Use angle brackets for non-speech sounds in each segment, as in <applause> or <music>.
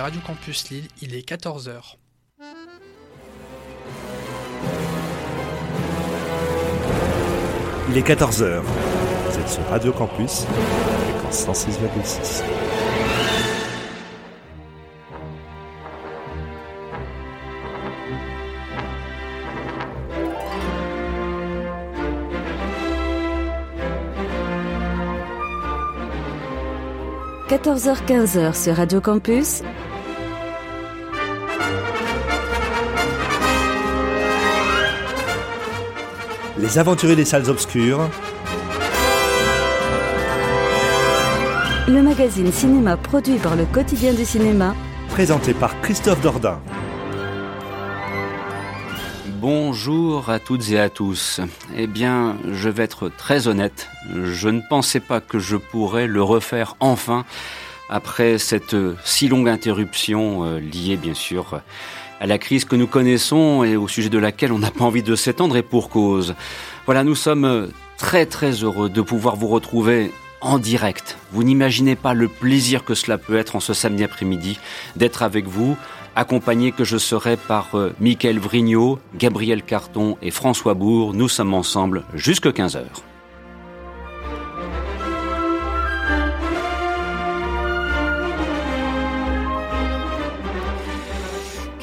Radio Campus Lille, il est 14h. Il est 14h. Vous êtes sur Radio Campus, fréquence 106,6. – 14h-15h sur Radio Campus, Les aventuriers des salles obscures, le magazine cinéma produit par le quotidien du cinéma, présenté par Christophe Dordain. Bonjour à toutes et à tous. Eh bien, je vais être très honnête, je ne pensais pas que je pourrais le refaire enfin après cette si longue interruption euh, liée bien sûr à la crise que nous connaissons et au sujet de laquelle on n'a pas envie de s'étendre et pour cause. Voilà, nous sommes très très heureux de pouvoir vous retrouver en direct. Vous n'imaginez pas le plaisir que cela peut être en ce samedi après-midi d'être avec vous, accompagné que je serai par euh, Mickaël Vrignot, Gabriel Carton et François Bourg. Nous sommes ensemble jusque 15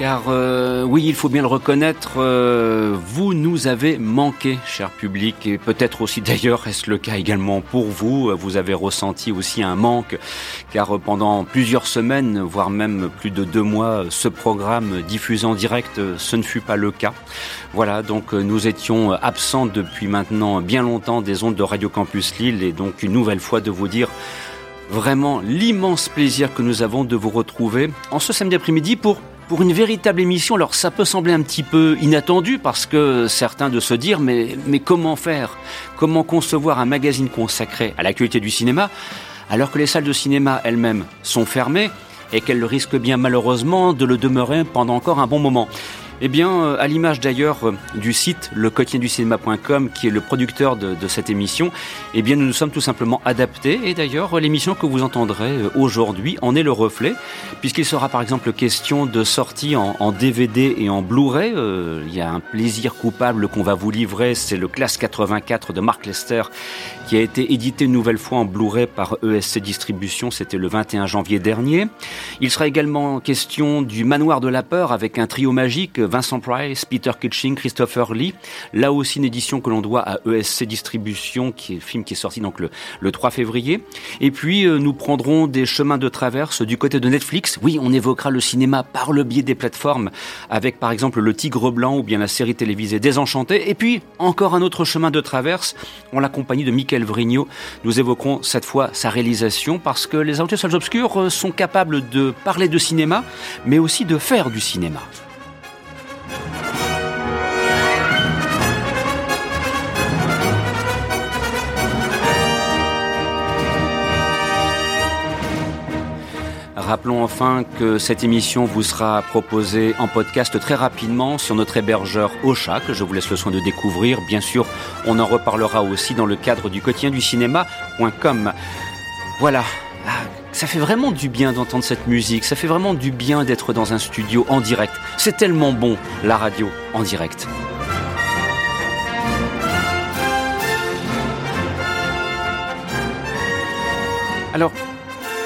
Car euh, oui, il faut bien le reconnaître, euh, vous nous avez manqué, cher public, et peut-être aussi <laughs> d'ailleurs est-ce le cas également pour vous? Vous avez ressenti aussi un manque, car pendant plusieurs semaines, voire même plus de deux mois, ce programme diffusé en direct, ce ne fut pas le cas. Voilà, donc nous étions absents depuis maintenant bien longtemps des ondes de Radio Campus Lille, et donc une nouvelle fois de vous dire vraiment l'immense plaisir que nous avons de vous retrouver en ce samedi après-midi pour pour une véritable émission. Alors ça peut sembler un petit peu inattendu parce que certains de se dire mais, mais comment faire? Comment concevoir un magazine consacré à l'actualité du cinéma alors que les salles de cinéma elles-mêmes sont fermées et qu'elles risquent bien malheureusement de le demeurer pendant encore un bon moment? Eh bien, euh, à l'image d'ailleurs euh, du site le du cinéma.com qui est le producteur de, cette émission, eh bien, nous nous sommes tout simplement adaptés. Et d'ailleurs, l'émission que vous entendrez euh, aujourd'hui en est le reflet, puisqu'il sera par exemple question de sortie en, DVD et en Blu-ray. Il y a un plaisir coupable qu'on va vous livrer, c'est le Classe 84 de Mark Lester, qui a été édité une nouvelle fois en Blu-ray par ESC Distribution. C'était le 21 janvier dernier. Il sera également question du Manoir de la peur avec un trio magique Vincent Price, Peter Kitching, Christopher Lee. Là aussi une édition que l'on doit à ESC Distribution, qui est le film qui est sorti donc le, le 3 février. Et puis euh, nous prendrons des chemins de traverse du côté de Netflix. Oui, on évoquera le cinéma par le biais des plateformes, avec par exemple Le Tigre Blanc ou bien la série télévisée Désenchanté. Et puis encore un autre chemin de traverse en la compagnie de Michael Vrignot. Nous évoquerons cette fois sa réalisation parce que les auteurs salles obscures euh, sont capables de parler de cinéma, mais aussi de faire du cinéma. Rappelons enfin que cette émission vous sera proposée en podcast très rapidement sur notre hébergeur Ocha, que je vous laisse le soin de découvrir. Bien sûr, on en reparlera aussi dans le cadre du quotidien du cinéma.com. Voilà. Ça fait vraiment du bien d'entendre cette musique, ça fait vraiment du bien d'être dans un studio en direct. C'est tellement bon, la radio en direct. Alors,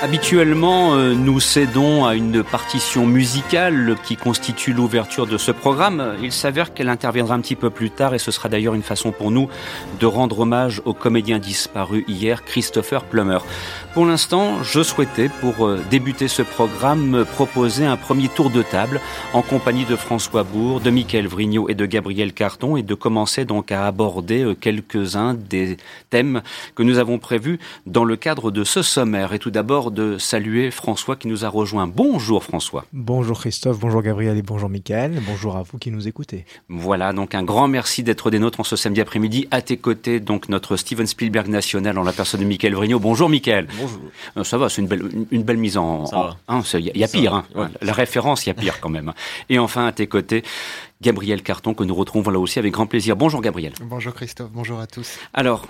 Habituellement, euh, nous cédons à une partition musicale qui constitue l'ouverture de ce programme. Il s'avère qu'elle interviendra un petit peu plus tard et ce sera d'ailleurs une façon pour nous de rendre hommage au comédien disparu hier, Christopher Plummer. Pour l'instant, je souhaitais, pour euh, débuter ce programme, proposer un premier tour de table en compagnie de François Bourg, de Michael Vrignot et de Gabriel Carton et de commencer donc à aborder euh, quelques-uns des thèmes que nous avons prévus dans le cadre de ce sommaire. Et tout d'abord, de saluer François qui nous a rejoint. Bonjour François. Bonjour Christophe, bonjour Gabriel et bonjour Michael. Bonjour à vous qui nous écoutez. Voilà, donc un grand merci d'être des nôtres en ce samedi après-midi. À tes côtés, donc notre Steven Spielberg national en la personne de Michael Vrignot. Bonjour Michael. Bonjour. Euh, ça va, c'est une belle, une, belle mise en... Il y, a pire, hein. ouais. la référence, il y a pire quand même. Et enfin, à tes côtés, Gabriel Carton, que nous retrouvons là aussi avec grand plaisir. Bonjour Gabriel. Bonjour Christophe, bonjour à tous. Alors,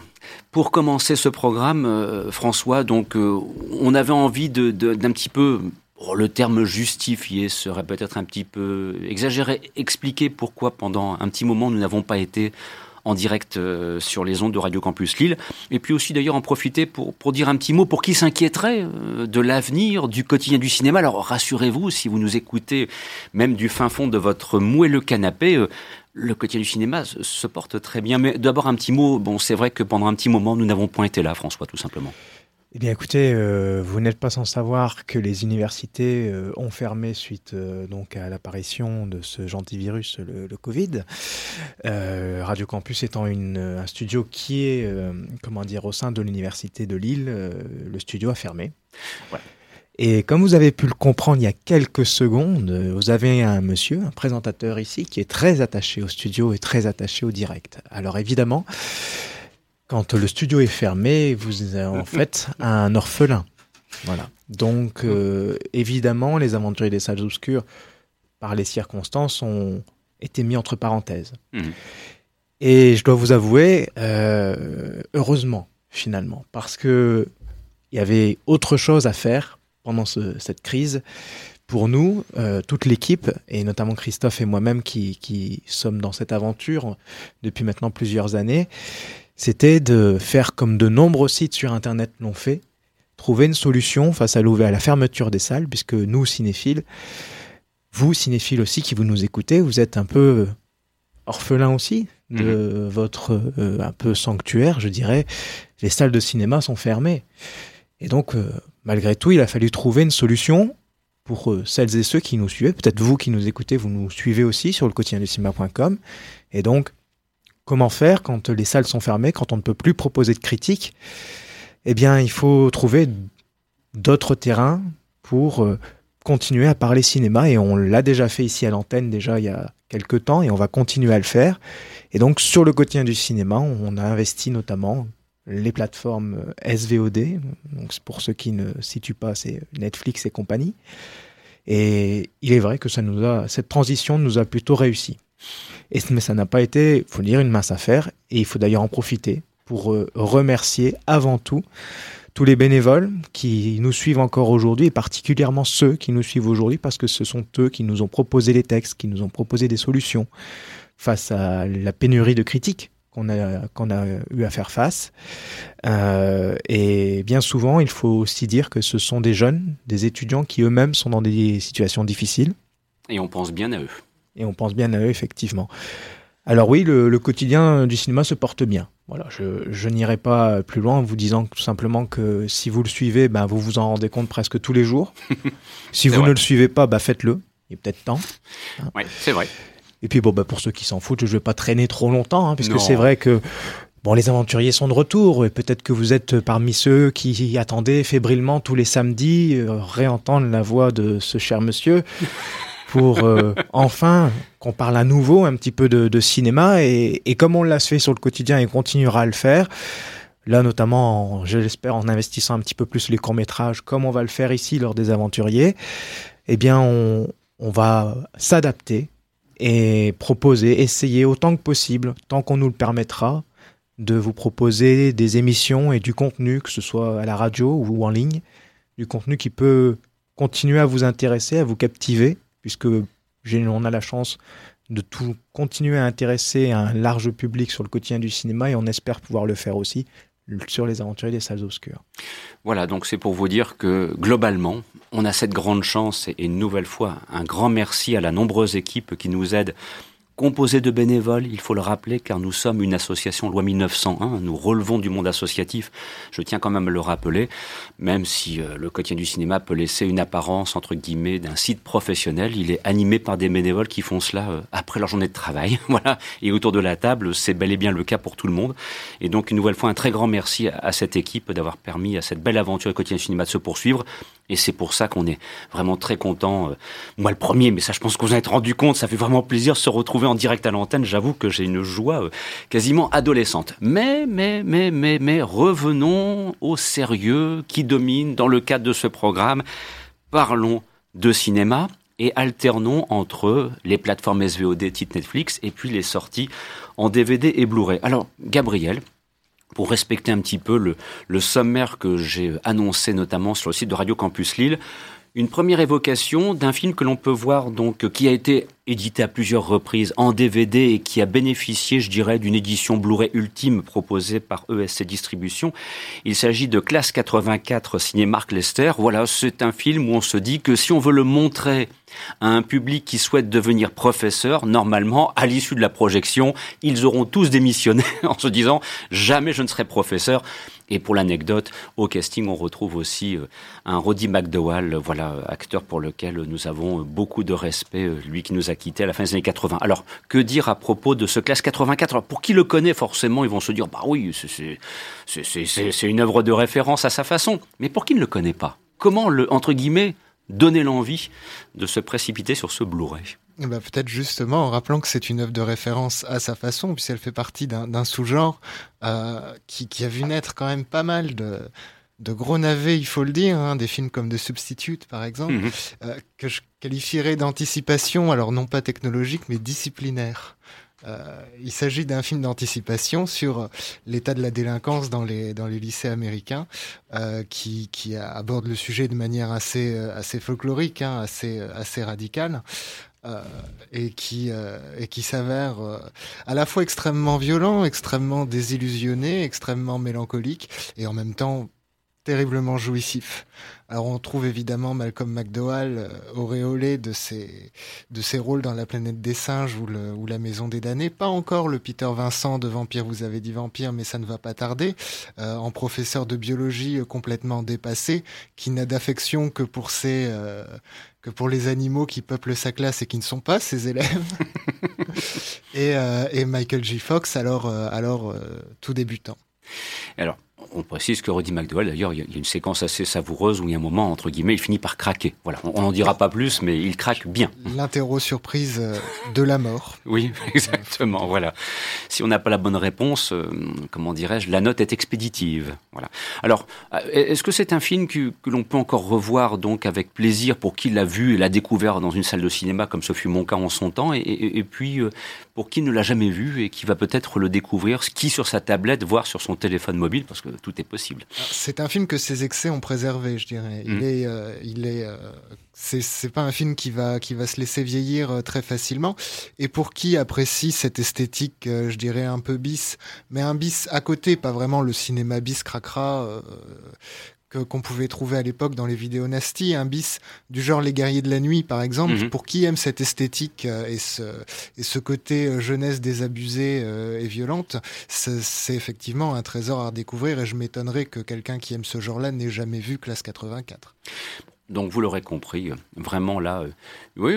pour commencer ce programme, euh, François, donc euh, on avait envie d'un de, d'un petit peu le terme justifié serait peut-être un petit peu exagéré. Expliquer pourquoi pendant un petit moment nous n'avons pas été en direct euh, sur les ondes de Radio Campus Lille. Et puis aussi d'ailleurs en profiter pour, pour dire un petit mot pour qui s'inquiéterait euh, de l'avenir du quotidien du cinéma. Alors rassurez-vous, si vous nous écoutez même du fin fond de votre moelleux canapé, euh, le quotidien du cinéma se porte très bien. Mais d'abord un petit mot, bon c'est vrai que pendant un petit moment nous n'avons point été là François tout simplement. Eh bien, écoutez, euh, vous n'êtes pas sans savoir que les universités euh, ont fermé suite euh, donc à l'apparition de ce gentil virus, le, le Covid. Radio Campus étant une, un studio qui est, comment dire, au sein de l'université de Lille, le studio a fermé. Ouais. Et comme vous avez pu le comprendre il y a quelques secondes, vous avez un monsieur, un présentateur ici, qui est très attaché au studio et très attaché au direct. Alors évidemment, quand le studio est fermé, vous avez en <laughs> fait un orphelin. Voilà. Donc, euh, évidemment, les aventuriers des salles obscures, par les circonstances, ont été mis entre parenthèses. Mmh. Et je dois vous avouer, euh, heureusement, finalement, parce que il y avait autre chose à faire pendant ce, cette crise. Pour nous, euh, toute l'équipe, et notamment Christophe et moi-même qui, qui sommes dans cette aventure depuis maintenant plusieurs années, c'était de faire comme de nombreux sites sur Internet l'ont fait, trouver une solution face à, à la fermeture des salles, puisque nous, cinéphiles, vous, cinéphiles aussi, qui vous nous écoutez, vous êtes un peu orphelin aussi de Mhm. votre euh, un peu sanctuaire, je dirais. Les salles de cinéma sont fermées. Et donc, euh, malgré tout, il a fallu trouver une solution pour euh, celles et ceux qui nous suivaient. Peut-être vous qui nous écoutez, vous nous suivez aussi sur le quotidien du cinéma.com. Et donc, comment faire quand les salles sont fermées, quand on ne peut plus proposer de critiques Eh bien, il faut trouver d'autres terrains pour euh, continuer à parler cinéma. Et on l'a déjà fait ici à l'antenne, déjà il y a quelques temps, et on va continuer à le faire. Et donc, sur le quotidien du cinéma, on a investi notamment les plateformes euh, SVOD. Donc, pour ceux qui ne situent pas, c'est Netflix et compagnie. Et il est vrai que cette transition nous a plutôt réussi. Et, mais ça n'a pas été, faut le dire, une mince affaire. Et il faut d'ailleurs en profiter pour euh, remercier avant tout tous les bénévoles qui nous suivent encore aujourd'hui, et particulièrement ceux qui nous suivent aujourd'hui, parce que ce sont eux qui nous ont proposé les textes, qui nous ont proposé des solutions face à la pénurie de critiques qu'on a, a eu à faire face. Euh, et bien souvent, il faut aussi dire que ce sont des jeunes, des étudiants qui eux-mêmes sont dans des situations difficiles. Et on pense bien à eux. Et on pense bien à eux, effectivement. Alors oui, le, le quotidien du cinéma se porte bien. Voilà, je, je n'irai pas plus loin en vous disant tout simplement que si vous le suivez, ben, vous vous en rendez compte presque tous les jours. <laughs> si vous vrai. ne le suivez pas, ben, faites-le. Il est peut-être temps. Oui, c'est vrai. Et puis bon, bah, pour ceux qui s'en foutent, je vais pas traîner trop longtemps, hein, puisque c'est vrai que bon, les aventuriers sont de retour, et peut-être que vous êtes parmi ceux qui attendaient fébrilement tous les samedis euh, réentendre la voix de ce cher monsieur <laughs> pour euh, <laughs> enfin qu'on parle à nouveau un petit peu de, de cinéma, et, et comme on l'a fait sur le quotidien et continuera à le faire. Là, notamment, en- je l'espère, en investissant un petit peu plus les courts-métrages, comme on va le faire ici lors des aventuriers, eh bien, on, on va s'adapter et proposer, essayer autant que possible, tant qu'on nous le permettra, de vous proposer des émissions et du contenu, que ce soit à la radio ou en ligne, du contenu qui peut continuer à vous intéresser, à vous captiver, puisque on a la chance de tout continuer à intéresser un large public sur le quotidien du cinéma et on espère pouvoir le faire aussi sur les aventuriers des salles obscures. Voilà, donc c'est pour vous dire que globalement, on a cette grande chance et une nouvelle fois, un grand merci à la nombreuse équipe qui nous aide composée de bénévoles, il faut le rappeler, car nous sommes une association loi 1901, nous relevons du monde associatif, je tiens quand même à le rappeler, même si euh, le quotidien du cinéma peut laisser une apparence, entre guillemets, d'un site professionnel, il est animé par des bénévoles qui font cela euh, après leur journée de travail, <laughs> voilà, et autour de la table, c'est bel et bien le cas pour tout le monde, et donc une nouvelle fois un très grand merci à, à cette équipe d'avoir permis à cette belle aventure du quotidien du cinéma de se poursuivre, et c'est pour ça qu'on est vraiment très content. euh, moi le premier, mais ça je pense que vous en êtes rendu compte, ça fait vraiment plaisir de se retrouver en direct à l'antenne. J'avoue que j'ai une joie euh, quasiment adolescente. Mais, mais, mais, mais, mais, revenons au sérieux qui domine dans le cadre de ce programme. Parlons de cinéma et alternons entre les plateformes SVOD type Netflix et puis les sorties en DVD et Blu-ray. Alors, Gabriel, pour respecter un petit peu le, le sommaire que j'ai annoncé notamment sur le site de Radio Campus Lille, une première évocation d'un film que l'on peut voir donc qui a été édité à plusieurs reprises en DVD et qui a bénéficié, je dirais, d'une édition Blu-ray ultime proposée par ESC Distribution. Il s'agit de Classe 84 signé Mark Lester. Voilà, c'est un film où on se dit que si on veut le montrer à un public qui souhaite devenir professeur, normalement, à l'issue de la projection, ils auront tous démissionné <laughs> en se disant jamais je ne serai professeur. Et pour l'anecdote, au casting, on retrouve aussi euh, un Roddy McDowall, voilà, acteur pour lequel nous avons beaucoup de respect, euh, lui qui nous a quittés à la fin des années 80. Alors, que dire à propos de ce classe 84 Alors, pour qui le connaît, forcément, ils vont se dire, bah oui, c'est une œuvre de référence à sa façon. Mais pour qui ne le connaît pas? Comment, le, entre guillemets, donner l'envie de se précipiter sur ce Blu-ray eh ben, Peut-être justement en rappelant que c'est une œuvre de référence à sa façon, puisqu'elle fait partie d'un sous-genre euh, qui, qui, a vu naître quand même pas mal de, de gros navets, il faut le dire, hein, des films comme The Substitute par exemple, mhm. euh, que je qualifierais d'anticipation, alors non pas technologique, mais disciplinaire. Euh, il s'agit d'un film d'anticipation sur l'état de la délinquance dans les, dans les lycées américains, euh, qui, qui aborde le sujet de manière assez, assez folklorique, hein, assez, assez radicale. Euh, et qui euh, et qui s'avère euh, à la fois extrêmement violent, extrêmement désillusionné, extrêmement mélancolique et en même temps terriblement jouissif. Alors on trouve évidemment Malcolm McDowell euh, auréolé de ses, de ses rôles dans La planète des singes ou, le, ou La maison des damnés. Pas encore le Peter Vincent de Vampire, vous avez dit Vampire, mais ça ne va pas tarder. Euh, en professeur de biologie euh, complètement dépassé, qui n'a d'affection que pour ses... que pour les animaux qui peuplent sa classe et qui ne sont pas ses élèves. <laughs> et, et, Michael J. Fox, alors, alors tout débutant. Alors, on précise que Roddy McDowell, d'ailleurs, il y a une séquence assez savoureuse où il y a un moment, entre guillemets, il finit par craquer. Voilà, on n'en dira pas plus, mais il craque bien. L'interro surprise euh, de la mort. <laughs> oui, exactement, voilà. Si on n'a pas la bonne réponse, euh, comment dirais-je, la note est expéditive. Voilà. Alors, euh, est-ce que c'est un film que, l'on peut encore revoir donc avec plaisir pour qui l'a vu et l'a découvert dans une salle de cinéma, comme ce fut mon cas en son temps, et, puis pour qui ne l'a jamais vu et qui va peut-être le découvrir, qui sur sa tablette, voire sur son téléphone mobile, parce que tout est possible. C'est un film que ses excès ont préservé, je dirais. Il mm. est, euh, il est, euh, c'est pas un film qui va qui va se laisser vieillir euh, très facilement. Et pour qui apprécie cette esthétique, je dirais un peu bis, mais un bis à côté, pas vraiment le cinéma bis cracra qu'on pouvait trouver à l'époque dans les vidéos nasty, un bis du genre Les Guerriers de la Nuit, par exemple, mhm. pour qui aime cette esthétique euh, et ce, et ce côté euh, jeunesse désabusée euh, et violente, c'est effectivement un trésor à découvrir et je m'étonnerais que quelqu'un qui aime ce genre-là n'ait jamais vu Classe 84. Donc vous l'aurez compris, vraiment là, oui,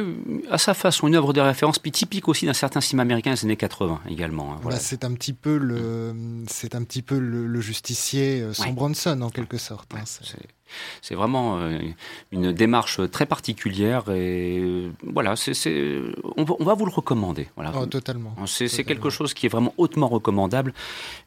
à sa façon, une œuvre de référence, puis typique aussi d'un certain cinéma américain des années 80 également. Hein, voilà, c'est un petit peu le, c'est un petit peu le, justicier euh, sans Bronson en quelque sorte. Hein, c'est vraiment euh, une démarche très particulière et euh, voilà, c'est, on, va vous le recommander. Voilà. Oh, totalement. C'est, quelque chose qui est vraiment hautement recommandable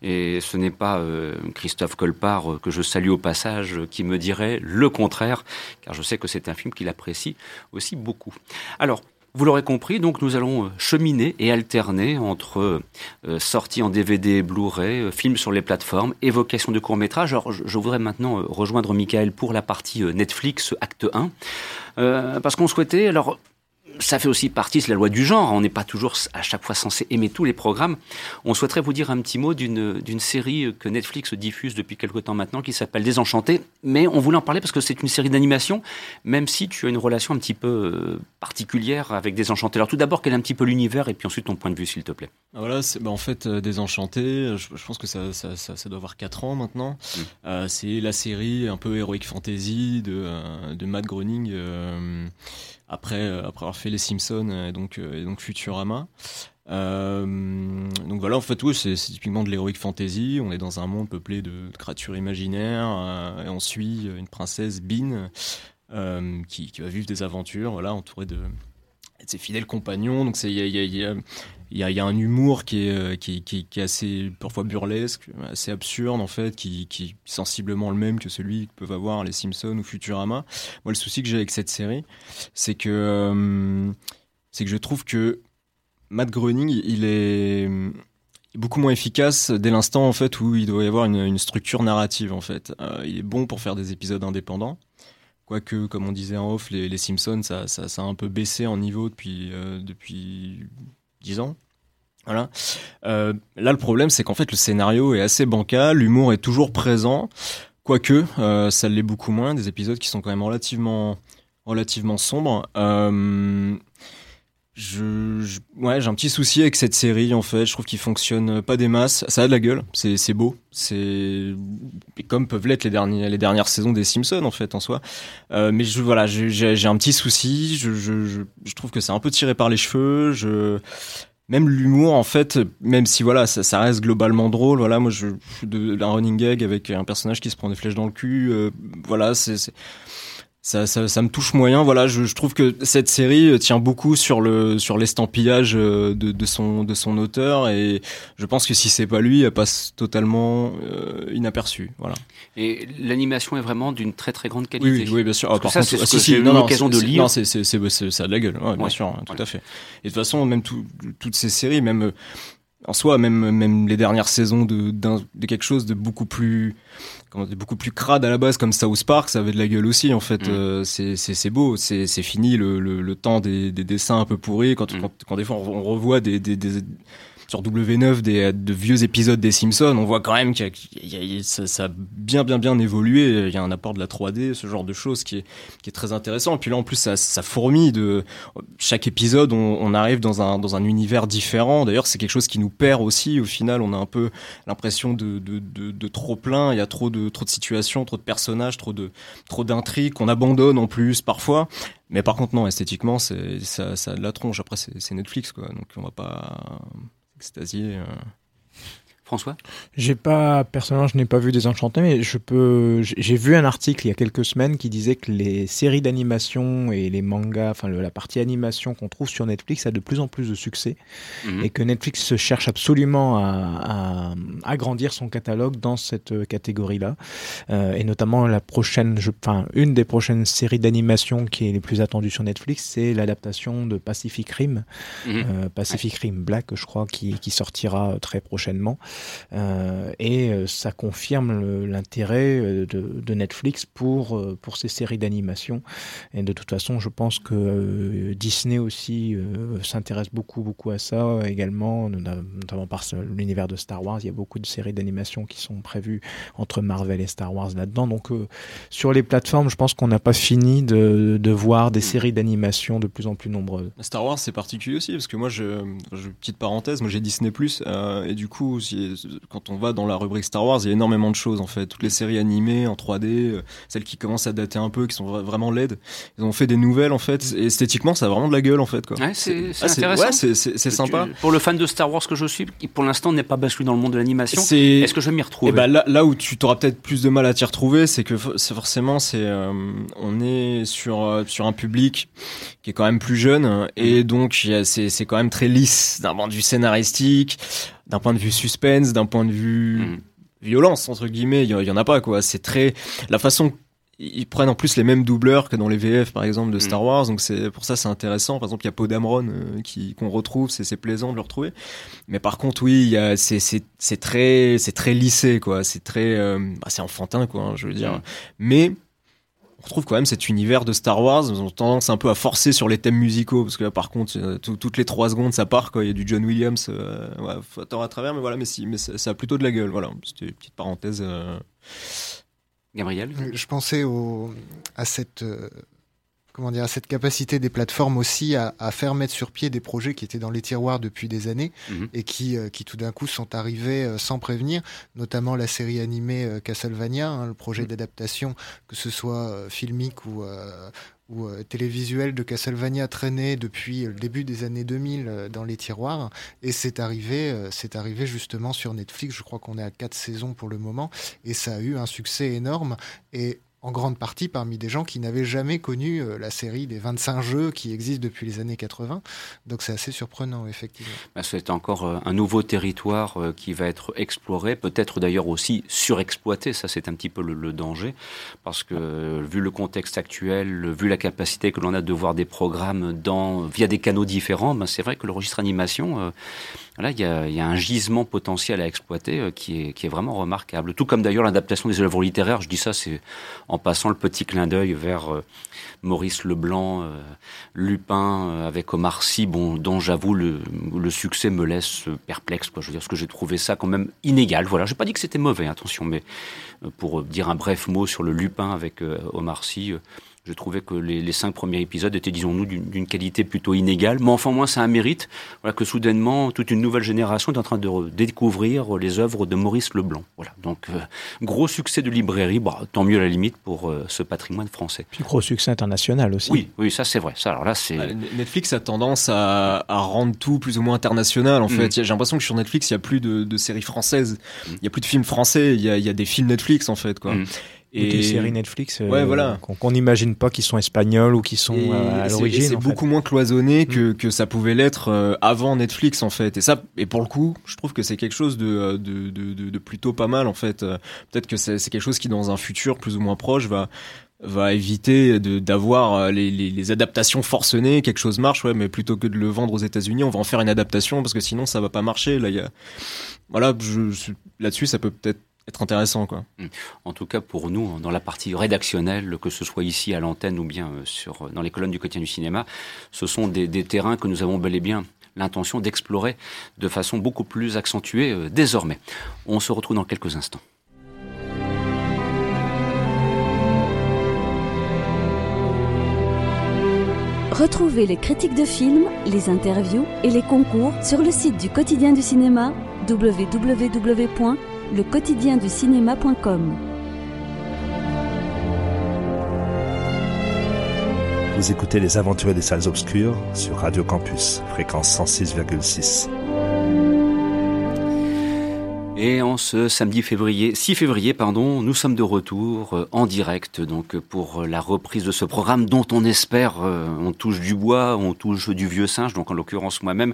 et ce n'est pas euh, Christophe Colpart que je salue au passage qui me dirait le contraire, car je sais que c'est un film qu'il apprécie aussi beaucoup. Alors, vous l'aurez compris, donc nous allons euh, cheminer et alterner entre euh, sorties en DVD Blu-ray, euh, films sur les plateformes, évocation de courts-métrages. Alors je, voudrais maintenant rejoindre Michael pour la partie Netflix Acte 1, parce qu'on souhaitait alors ça fait aussi partie de la loi du genre. On n'est pas toujours à chaque fois censé aimer tous les programmes. On souhaiterait vous dire un petit mot d'une série que Netflix diffuse depuis quelque temps maintenant qui s'appelle Désenchanté. Mais on voulait en parler parce que c'est une série d'animation, même si tu as une relation un petit peu euh, particulière avec Désenchanté. Alors tout d'abord, quel est un petit peu l'univers et puis ensuite ton point de vue, s'il te plaît? Ah, voilà, bah en fait, euh, Désenchanté, je, pense que ça, ça, ça, doit avoir 4 ans maintenant. Mm. Euh, c'est la série un peu heroic fantasy de, de Matt Groening euh, après avoir fait Les Simpsons et donc, euh, et donc Futurama. Euh, donc voilà, en fait, oui, c'est typiquement de l'heroic fantasy. On est dans un monde peuplé de, créatures imaginaires et on suit une princesse Bean qui, va vivre des aventures, voilà, entourée de, ses fidèles compagnons. Donc il y il y, a, un humour qui est, euh, qui, qui, qui, est assez parfois burlesque, assez absurde en fait, qui, qui est sensiblement le même que celui que peuvent avoir les Simpsons ou Futurama. Moi, le souci que j'ai avec cette série, c'est que euh, que je trouve que Matt Groening, il est beaucoup moins efficace dès l'instant en fait où il doit y avoir une, structure narrative en fait. Euh, il est bon pour faire des épisodes indépendants Quoique, comme on disait en off, les, les Simpsons, ça, ça, a un peu baissé en niveau depuis, depuis 10 ans. Voilà. Euh, là, le problème, c'est qu'en fait, le scénario est assez bancal, l'humour est toujours présent, quoique euh, ça l'est beaucoup moins. Des épisodes qui sont quand même relativement, relativement sombres. Euh, je, je, ouais, j'ai un petit souci avec cette série en fait. Je trouve qu'il fonctionne pas des masses. Ça a de la gueule, c'est, c'est beau, c'est comme peuvent l'être les dernières les dernières saisons des Simpsons en fait en soi. Euh, mais je voilà, j'ai, j'ai un petit souci. Je, je, je, trouve que c'est un peu tiré par les cheveux. Je même l'humour en fait même si voilà ça, ça, reste globalement drôle voilà moi je de un running gag avec un personnage qui se prend des flèches dans le cul euh, voilà c'est, c'est ça, ça, ça, me touche moyen. Voilà, je, je, trouve que cette série tient beaucoup sur le sur l'estampillage de, de son de son auteur et je pense que si c'est pas lui, elle passe totalement euh, inaperçue. Voilà. Et l'animation est vraiment d'une très très grande qualité. Oui, oui bien sûr. Ah, par ça, contre, c'est ah, si, si, eu l'occasion de lire. Non, c'est c'est c'est ça a de la gueule. Ouais, bien Ouais. sûr, hein, tout Ouais. à fait. Et de toute façon, même tout, toutes ces séries, même euh, en soi, même même les dernières saisons de d'un- de quelque chose de beaucoup plus comment dire, beaucoup plus crade à la base comme South Park, ça avait de la gueule aussi en fait. Mm. Euh, c'est beau, c'est c'est fini le, le le temps des des dessins un peu pourris quand Mm. quand, quand des fois on, on revoit des des, des sur W9 des de vieux épisodes des Simpsons, on voit quand même a- ça, ça a bien bien bien évolué. Il y a un apport de la 3D, ce genre de choses qui est qui est très intéressant. Et puis là en plus ça ça fourmille de chaque épisode, on, on arrive dans un dans un univers différent. D'ailleurs c'est quelque chose qui nous perd aussi. Au final, on a un peu l'impression de, de, de, de trop plein. Il y a trop de trop de situations, trop de personnages, trop de trop d'intrigues qu'on abandonne en plus parfois. Mais par contre non, esthétiquement c'est ça ça a de la tronche. Après c'est c'est Netflix quoi, donc on va pas s'extasier. François? J'ai pas, personnellement, je n'ai pas vu Désenchanté, mais je peux, j'ai vu un article il y a quelques semaines qui disait que les séries d'animation et les mangas, enfin le- la partie animation qu'on trouve sur Netflix a de plus en plus de succès Mhm. et que Netflix cherche absolument à, agrandir son catalogue dans cette catégorie-là, Euh, et notamment la prochaine, je, enfin une des prochaines séries d'animation qui est les plus attendues sur Netflix, c'est l'adaptation de Pacific Rim, Mhm. euh, Pacific Rim Black, je crois, qui, qui sortira très prochainement. Euh, et euh, ça confirme l'intérêt euh, de, Netflix pour, pour ces séries d'animation. Et de toute façon, je pense que Disney aussi s'intéresse beaucoup, beaucoup à ça également, notamment par l'univers de Star Wars. Il y a beaucoup de séries d'animation qui sont prévues entre Marvel et Star Wars là-dedans. Donc, sur les plateformes, je pense qu'on n'a pas fini de, de voir des séries d'animation de plus en plus nombreuses. Star Wars c'est particulier aussi parce que moi petite parenthèse, moi j'ai Disney euh, et du coup quand on va dans la rubrique Star Wars il y a énormément de choses en fait, toutes les séries animées en 3D, euh, celles qui commencent à dater un peu, qui sont vra- vraiment laides, ils ont fait des nouvelles en fait et esthétiquement ça a vraiment de la gueule en fait quoi. Ouais, c'est c'est Ah, intéressant. ouais, c'est c'est- c'est sympa. Pour le fan de Star Wars que je suis, qui pour l'instant n'est pas basculé dans le monde de l'animation, C'est est-ce que je vais m'y retrouver? Et bah là, là où tu t'auras peut-être plus de mal à t'y retrouver, c'est que c'est forcément c'est euh, on est sur euh, sur un public qui est quand même plus jeune et donc a- c'est c'est quand même très lisse d'un point de vue scénaristique, d'un point de vue suspense, d'un point de vue Mhm. violence entre guillemets, il y, en- il y en a pas quoi. C'est très la façon ils prennent en plus les mêmes doubleurs que dans les VF par exemple de Mhm. Star Wars, donc c'est pour ça c'est intéressant. Par exemple, il y a Poe Dameron euh, qui qu'on retrouve, c'est c'est plaisant de le retrouver. Mais par contre, oui, il y a c'est c'est c'est très c'est très lissé quoi. C'est très euh, bah, c'est enfantin quoi. hein, je veux dire. Mhm. Mais on retrouve quand même cet univers de Star Wars. Ils ont tendance un peu à forcer sur les thèmes musicaux parce que là, par contre, euh, tout- toutes les trois secondes, ça part quoi. Il y a du John Williams. Euh, ouais, faut attendre à travers, mais voilà, mais si, mais ça, ça a plutôt de la gueule. Voilà, c'était une petite parenthèse. euh. Gabriel? Je pensais au, à cette euh, comment dire à cette capacité des plateformes aussi à, à faire mettre sur pied des projets qui étaient dans les tiroirs depuis des années Mhm. et qui euh, qui tout d'un coup sont arrivés euh, sans prévenir, notamment la série animée euh, Castlevania, hein, le projet d'adaptation que ce soit filmique ou ou télévisuel de Castlevania traînait depuis le début des années 2000 euh, dans les tiroirs et c'est arrivé c'est arrivé justement sur Netflix je crois qu'on est à quatre saisons pour le moment et ça a eu un succès énorme et en grande partie parmi des gens qui n'avaient jamais connu euh, la série des 25 jeux qui existent depuis les années 80 donc c'est assez surprenant effectivement Bah, C'est encore euh, un nouveau territoire euh, qui va être exploré, peut-être d'ailleurs aussi surexploité. Ça, c'est un petit peu le, danger, parce que vu le contexte actuel, vu la capacité que l'on a de voir des programmes dans, via des canaux différents, ben, c'est vrai que le registre animation Là, il y a, y a un gisement potentiel à exploiter euh, qui, est, qui est vraiment remarquable. Tout comme d'ailleurs l'adaptation des œuvres littéraires. Je dis ça, c'est en passant le petit clin d'œil vers euh, Maurice Leblanc, euh, Lupin, avec Omar Sy, bon, dont j'avoue le, le succès me laisse perplexe. Quoi. Je veux dire, parce que j'ai trouvé ça quand même inégal. Voilà, j'ai pas dit que c'était mauvais, attention, mais pour dire un bref mot sur le Lupin avec Omar Sy. Je trouvais que les, les cinq premiers épisodes étaient, disons-nous, d'une d'une qualité plutôt inégale. Mais enfin, moi, c'est un mérite voilà, que soudainement, toute une nouvelle génération est en train de découvrir les œuvres de Maurice Leblanc. Voilà. Donc, euh, gros succès de librairie. Bah, tant mieux à la limite pour euh, ce patrimoine français. Puis gros succès international aussi. Oui, oui, ça c'est vrai. Ça, alors là, c'est. Ah, Netflix a tendance à, à rendre tout plus ou moins international. En Mm. fait, j'ai l'impression que sur Netflix, il y a plus de, de séries françaises, Mm. il y a plus de films français, il y a, il y a des films Netflix en fait, quoi. Mm. Ou des séries Netflix euh, Ouais, voilà. qu'on n'imagine pas qu'ils sont espagnols ou qui sont Et à et l'origine. C'est fait. beaucoup moins cloisonné que, que ça pouvait l'être euh, avant Netflix en fait. Et ça, et pour le coup, je trouve que c'est quelque chose de, euh, de, de, de- de plutôt pas mal en fait. Peut-être que c'est quelque chose qui dans un futur plus ou moins proche va va éviter de d'avoir les, les, les adaptations forcenées quelque chose marche ouais mais plutôt que de le vendre aux États-Unis on va en faire une adaptation parce que sinon ça va pas marcher là il y a voilà je, je- là-dessus ça peut peut-être être intéressant quoi En tout cas, pour nous, dans la partie rédactionnelle, que ce soit ici à l'antenne ou bien euh, sur, dans les colonnes du quotidien du cinéma, ce sont des, des terrains que nous avons bel et bien l'intention d'explorer de façon beaucoup plus accentuée euh, désormais. On se retrouve dans quelques instants. Retrouvez les critiques de films, les interviews et les concours sur le site du quotidien du cinéma www.lequotidienducinéma.com. Vous écoutez Les Aventuriers des Salles Obscures sur Radio Campus, fréquence 106,6. Et en ce samedi février, 6 février, pardon, nous sommes de retour euh, en direct donc pour la reprise de ce programme dont on espère, euh, on touche du bois, on touche du vieux singe, donc en l'occurrence moi-même.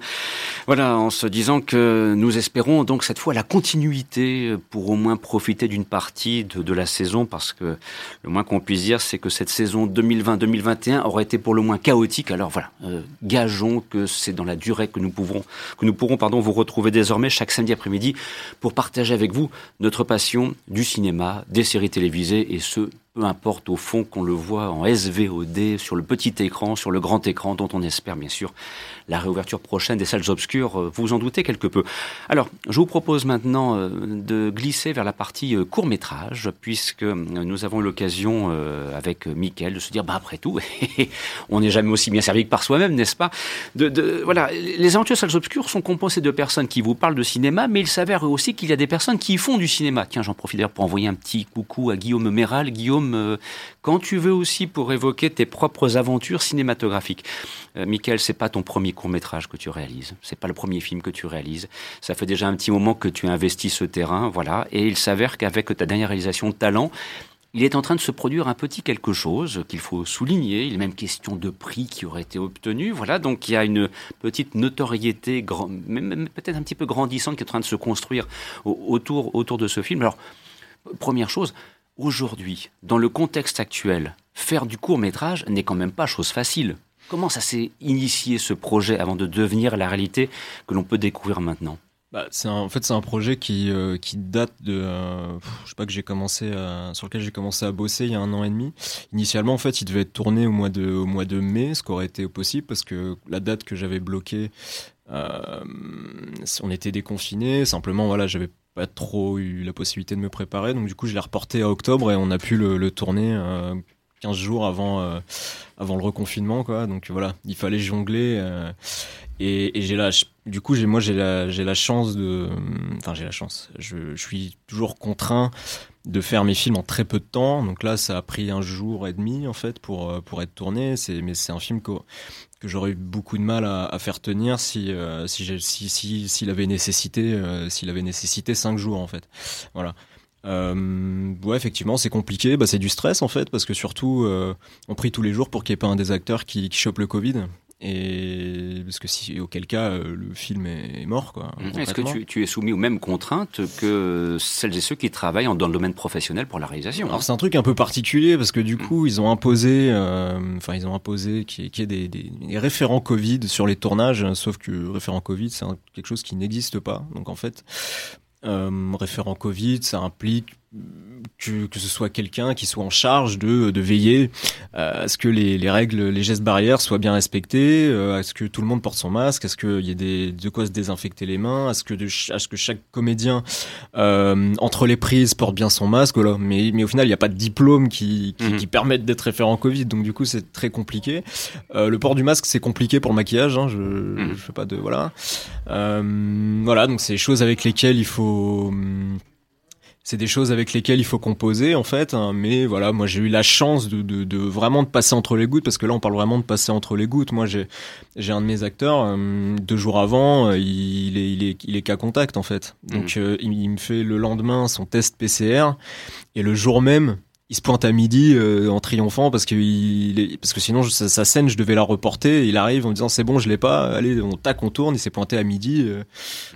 Voilà, en se disant que nous espérons donc cette fois la continuité pour au moins profiter d'une partie de, de la saison parce que le moins qu'on puisse dire c'est que cette saison 2020-2021 aurait été pour le moins chaotique. Alors voilà, euh, gageons que c'est dans la durée que nous pouvons que nous pourrons pardon vous retrouver désormais chaque samedi après-midi pour partager avec vous notre passion du cinéma, des séries télévisées et ce, peu importe au fond qu'on le voit en SVOD, sur le petit écran, sur le grand écran, dont on espère bien sûr la réouverture prochaine des salles obscures, euh, vous vous en doutez quelque peu. Alors, je vous propose maintenant euh, de glisser vers la partie euh, court-métrage, puisque euh, nous avons eu l'occasion avec Mickaël de se dire, bah après tout, <laughs> on n'est jamais aussi bien servi que par soi-même, n'est-ce pas? Voilà, les aventures salles obscures sont composées de personnes qui vous parlent de cinéma, mais il s'avère aussi qu'il y a des personnes qui font du cinéma. Tiens, j'en profite d'ailleurs pour envoyer un petit coucou à Guillaume Méral. Guillaume, euh, quand tu veux aussi pour évoquer tes propres aventures cinématographiques. Euh, Michael, c'est pas ton premier court métrage que tu réalises, c'est pas le premier film que tu réalises. Ça fait déjà un petit moment que tu investis ce terrain, voilà. Et il s'avère qu'avec ta dernière réalisation Talent, il est en train de se produire un petit quelque chose qu'il faut souligner. Il est même question de prix qui aurait été obtenu. Voilà, donc il y a une petite notoriété, peut-être un petit peu grandissante, qui est en train de se construire au- autour, autour de ce film. Alors, première chose, aujourd'hui, dans le contexte actuel, faire du court métrage n'est quand même pas chose facile. Comment ça s'est initié ce projet avant de devenir la réalité que l'on peut découvrir maintenant? Bah, c'est en fait c'est un projet qui euh, qui date de euh, je sais pas que j'ai commencé à- sur lequel j'ai commencé à bosser il y a un an et demi. Initialement en fait il devait être tourné au mois de au mois de mai, ce qui aurait été possible parce que la date que j'avais bloquée, euh, on était déconfinés. Simplement voilà j'avais pas trop eu la possibilité de me préparer. Donc du coup je l'ai reporté à octobre et on a pu le, tourner. euh, 15 jours avant euh, avant le reconfinement quoi. Donc voilà. Il fallait jongler euh, et, j'ai la du coup moi j'ai la j'ai la chance de enfin j'ai la chance. Je, je suis toujours contraint de faire mes films en très peu de temps. Donc là ça a pris un jour et demi en fait pour euh, pour être tourné. C'est mais c'est un film que que j'aurais eu beaucoup de mal à, faire tenir si euh, si s'il avait nécessité euh, s'il avait nécessité cinq jours en fait voilà euh, ouais, effectivement, c'est compliqué. Bah, c'est du stress en fait, parce que surtout, euh, on prie tous les jours pour qu'il n'y ait pas un des acteurs qui, qui chope le Covid. Et parce que si auquel cas euh, le film est mort quoi. Mmh. Est-ce que tu, tu, es soumis aux mêmes contraintes que celles et ceux qui travaillent dans le domaine professionnel pour la réalisation Alors c'est un truc un peu particulier parce que du coup ils ont imposé, euh, enfin ils ont imposé qu'il y, ait des, des, des, référents Covid sur les tournages, sauf que référent Covid c'est quelque chose qui n'existe pas. Donc en fait euh, référent Covid, ça implique que, que ce soit quelqu'un qui soit en charge de, de veiller euh, à ce que les, les, règles, les gestes barrières soient bien respectés, euh, à ce que tout le monde porte son masque, à ce qu'il y ait des, de quoi se désinfecter les mains, à ce que, de, à ce que chaque comédien euh, entre les prises porte bien son masque. Voilà. Mais, mais au final, il n'y a pas de diplôme qui, qui, mmh. qui permette d'être référent Covid, donc du coup, c'est très compliqué. Euh, le port du masque, c'est compliqué pour le maquillage. Hein, je, mmh. je fais pas de voilà. Euh, voilà, donc c'est des choses avec lesquelles il faut c'est des choses avec lesquelles il faut composer en fait. Hein, mais voilà, moi j'ai eu la chance de, de, de, vraiment de passer entre les gouttes parce que là on parle vraiment de passer entre les gouttes. Moi j'ai j'ai un de mes acteurs euh, deux jours avant, euh, il est il est il est cas contact en fait. Donc mmh. euh, il, il me fait le lendemain son test PCR et le jour même il se pointe à midi euh, en triomphant parce que il est, parce que sinon je, sa, sa, scène je devais la reporter il arrive en disant c'est bon je l'ai pas. Allez on tac on tourne il s'est pointé à midi euh,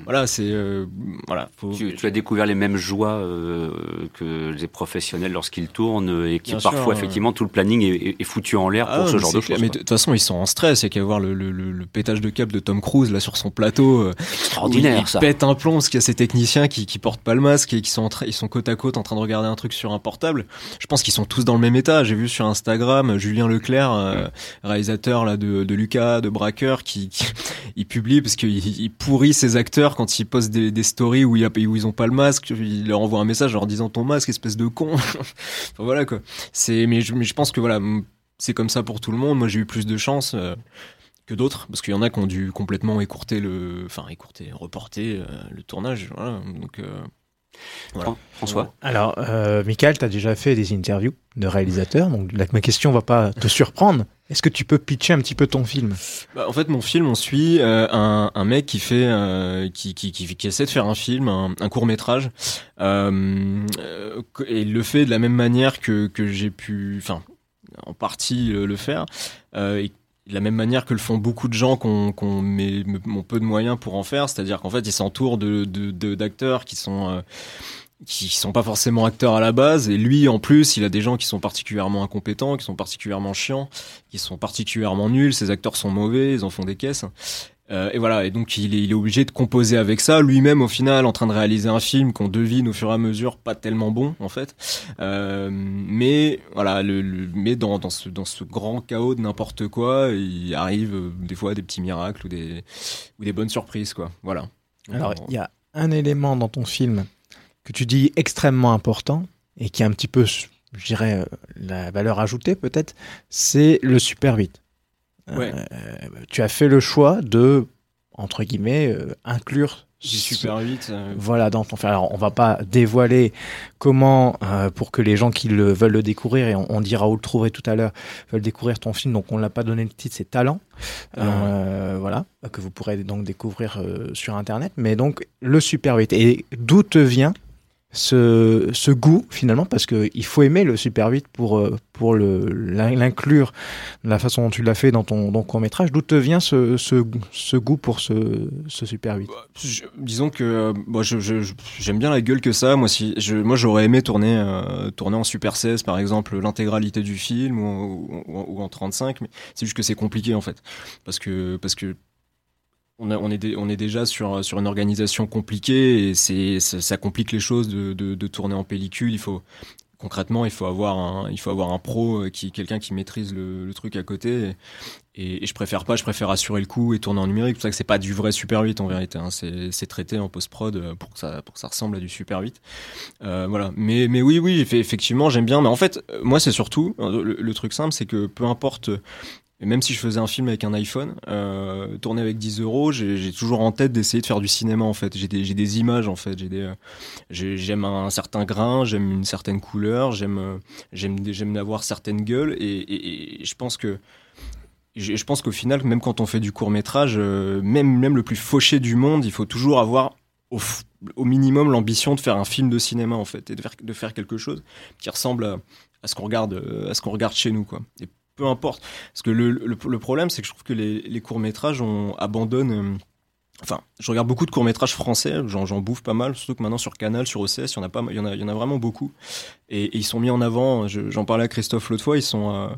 voilà c'est euh, voilà faut... tu, tu, as découvert les mêmes joies euh, que les professionnels lorsqu'ils tournent et qui Bien parfois sûr, effectivement tout le planning est, est foutu en l'air pour ah, ce genre de choses mais de toute façon ils sont en stress. Il y a qu'à voir le, le, le, pétage de cap de Tom Cruise là sur son plateau euh, extraordinaire il, il ça. pète un plomb parce qu'il y a ces techniciens qui, qui portent pas le masque et qui sont en ils sont côte à côte en train de regarder un truc sur un portable je pense qu'ils sont tous dans le même état. J'ai vu sur Instagram Julien Leclerc, euh, réalisateur là de, de, Lucas, de Braqueur, qui, qui <laughs> il publie parce qu'il il pourrit ses acteurs quand ils postent des, des stories où, il a, où ils ont pas le masque. Il leur envoie un message en leur disant ton masque, espèce de con. <laughs> enfin, voilà quoi. C'est mais je, mais je pense que voilà, c'est comme ça pour tout le monde. Moi j'ai eu plus de chance. Euh, que d'autres parce qu'il y en a qui ont dû complètement écourter le enfin écourter reporter euh, le tournage voilà donc euh, voilà. François Alors, euh, Michael, tu as déjà fait des interviews de réalisateurs, donc ma question va pas te surprendre. Est-ce que tu peux pitcher un petit peu ton film? Bah, En fait, mon film, on suit euh, un, un, mec qui fait, euh, qui, qui, qui, qui, essaie de faire un film, un, un court métrage, euh, et il le fait de la même manière que, que j'ai pu, enfin, en partie le faire. et de la même manière que le font beaucoup de gens qu'on qu met peu de moyens pour en faire, c'est-à-dire qu'en fait ils s'entourent de d'acteurs de, de, qui sont euh, qui sont pas forcément acteurs à la base et lui en plus il a des gens qui sont particulièrement incompétents, qui sont particulièrement chiants, qui sont particulièrement nuls, ces acteurs sont mauvais, ils en font des caisses euh, et voilà, et donc il est, il est obligé de composer avec ça, lui-même au final en train de réaliser un film qu'on devine au fur et à mesure pas tellement bon en fait, euh, mais voilà, le, le mais dans, dans, ce, dans ce grand chaos de n'importe quoi, il arrive euh, des fois des petits miracles ou des, ou des bonnes surprises quoi, voilà. Alors il y a un élément dans ton film que tu dis extrêmement important et qui a un petit peu, je dirais, la valeur ajoutée peut-être, c'est le super vite. Ouais. Euh, tu as fait le choix de, entre guillemets, euh, inclure du super 8. Euh... Voilà, dans ton film. Alors, on va pas dévoiler comment, euh, pour que les gens qui le, veulent le découvrir, et on, on dira où le trouver tout à l'heure, veulent découvrir ton film. Donc, on l'a pas donné le titre, c'est Talent. Euh, voilà, que vous pourrez donc découvrir euh, sur Internet. Mais donc, le super 8. Et d'où te vient ce, ce goût finalement parce que il faut aimer le Super 8 pour euh, pour le l'inclure la façon dont tu l'as fait dans ton, ton court métrage d'où te vient ce, ce, ce, goût pour ce, ce Super 8 je, disons que moi je, je, j'aime bien la gueule que ça. Moi si je, moi j'aurais aimé tourner euh, tourner en Super 16 par exemple l'intégralité du film ou, ou, ou en 35 mais c'est juste que c'est compliqué en fait. Parce que parce que on, on, est on est déjà sur, sur une organisation compliquée et c'est, ça complique les choses de, de, de, tourner en pellicule. Il faut concrètement, il faut avoir un, il faut avoir un pro, qui, quelqu'un qui maîtrise le, le, truc à côté. Et, et, je préfère pas, je préfère assurer le coup et tourner en numérique. C'est pour ça que c'est pas du vrai Super 8 en vérité. Hein. C'est, traité en post prod pour que ça, pour que ça ressemble à du Super 8. Euh, voilà. Mais, mais oui, oui, effectivement, j'aime bien. Mais en fait, moi, c'est surtout le, le truc simple, c'est que peu importe et même si je faisais un film avec un iPhone, euh, tourné avec 10 euros, j'ai toujours en tête d'essayer de faire du cinéma en fait. J'ai des, images en fait. Euh, j'aime un certain grain, j'aime une certaine couleur, j'aime, euh, j'aime, avoir certaines gueules. Et, je pense que, je pense qu'au final, même quand on fait du court métrage, même le plus fauché du monde, il faut toujours avoir au, minimum l'ambition de faire un film de cinéma en fait et de faire, quelque chose qui ressemble à, ce qu'on regarde, à regarde chez nous quoi. Peu importe. Parce que le, le, le problème, c'est que je trouve que les, les courts-métrages, on abandonne. euh, Enfin, je regarde beaucoup de courts-métrages français, j'en, bouffe pas mal, surtout que maintenant sur Canal, sur OCS, il y en a, pas, il y en a, il y en a vraiment beaucoup. Et, et ils sont mis en avant, je- j'en parlais à Christophe l'autre fois, ils sont. euh,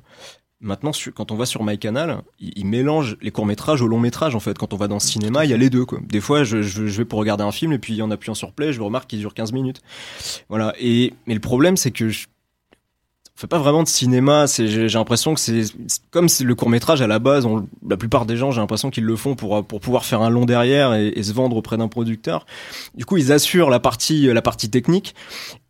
Maintenant, sur- quand on va sur MyCanal, ils, ils mélangent les courts-métrages au long-métrage, en fait. Quand on va dans le cinéma, il y a les deux, quoi. Des fois, je, je, je vais pour regarder un film, et puis en appuyant sur play, je remarque qu'il dure 15 minutes. Voilà. Et, mais le problème, c'est que je, fait pas vraiment de cinéma. C'est, j'ai, j'ai l'impression que c'est, comme c'est le court métrage à la base. On, la plupart des gens, j'ai l'impression qu'ils le font pour pour pouvoir faire un long derrière et, et se vendre auprès d'un producteur. Du coup, ils assurent la partie la partie technique.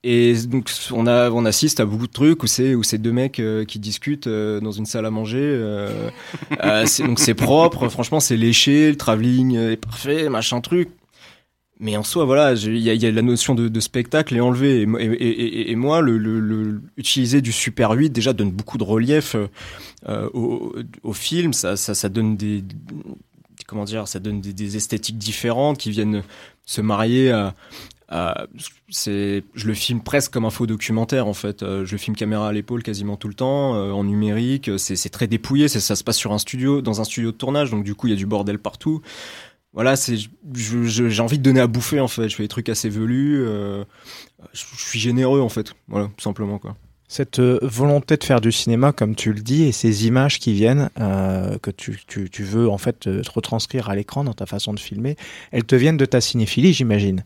Et donc on a on assiste à beaucoup de trucs où c'est où c'est deux mecs euh, qui discutent euh, dans une salle à manger. euh, euh, c'est, donc c'est propre. Franchement, c'est léché. Le travelling est parfait, machin truc. Mais en soi, voilà, il y y a la notion de, de spectacle est enlevée. Et, et, et- et- moi, le, le, le- utiliser du Super 8 déjà donne beaucoup de relief euh, euh, au, au film. Ça, ça, ça donne des comment dire, ça donne des, des esthétiques différentes qui viennent se marier à, à- c'est, je le filme presque comme un faux documentaire en fait. Euh, je filme caméra à l'épaule quasiment tout le temps, euh, en numérique. C'est, très dépouillé. Ça se passe sur un studio, dans un studio de tournage, donc du coup il y a du bordel partout voilà, c'est, j'ai envie de donner à bouffer en fait. Je fais des trucs assez velus. euh, je, suis généreux en fait. Voilà, tout simplement quoi. Cette euh, volonté de faire du cinéma, comme tu le dis, et ces images qui viennent, euh, que tu, tu, tu veux en fait euh, retranscrire à l'écran dans ta façon de filmer, elles te viennent de ta cinéphilie, j'imagine.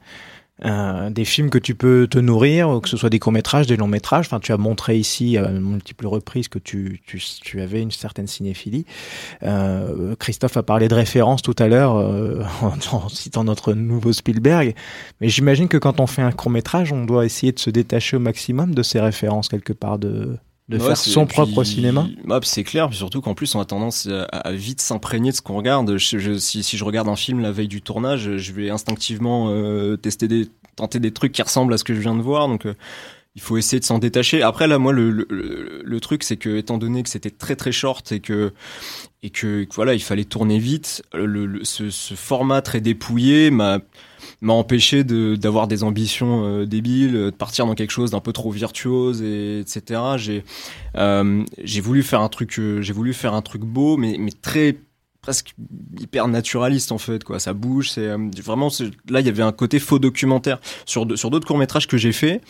Euh, des films que tu peux te nourrir, que ce soit des courts-métrages, des longs-métrages. Enfin, tu as montré ici à multiples reprises que tu, tu, tu avais une certaine cinéphilie. Euh, Christophe a parlé de référence tout à l'heure euh, <laughs> en, en citant notre nouveau Spielberg. Mais j'imagine que quand on fait un court-métrage, on doit essayer de se détacher au maximum de ces références quelque part, de, de Ouais, faire son puis- propre cinéma. Puis c'est clair, puis surtout qu'en plus on a tendance à, à vite s'imprégner de ce qu'on regarde. Je- je- si, si je regarde un film la veille du tournage, je vais instinctivement euh, tester des, tenter des trucs qui ressemblent à ce que je viens de voir. Donc euh, il faut essayer de s'en détacher. Après là, moi le, le, le- truc c'est que étant donné que c'était très très short et que et que, voilà il fallait tourner vite, le, ce, ce format très dépouillé m'a m'a empêché de d'avoir des ambitions euh, débiles, de partir dans quelque chose d'un peu trop virtuose et etc. J'ai euh, j'ai voulu faire un truc, euh, j'ai voulu faire un truc beau, mais mais très presque hyper naturaliste en fait quoi. Ça bouge, c'est euh, vraiment là il y avait un côté faux documentaire sur sur d'autres courts métrages que j'ai fait.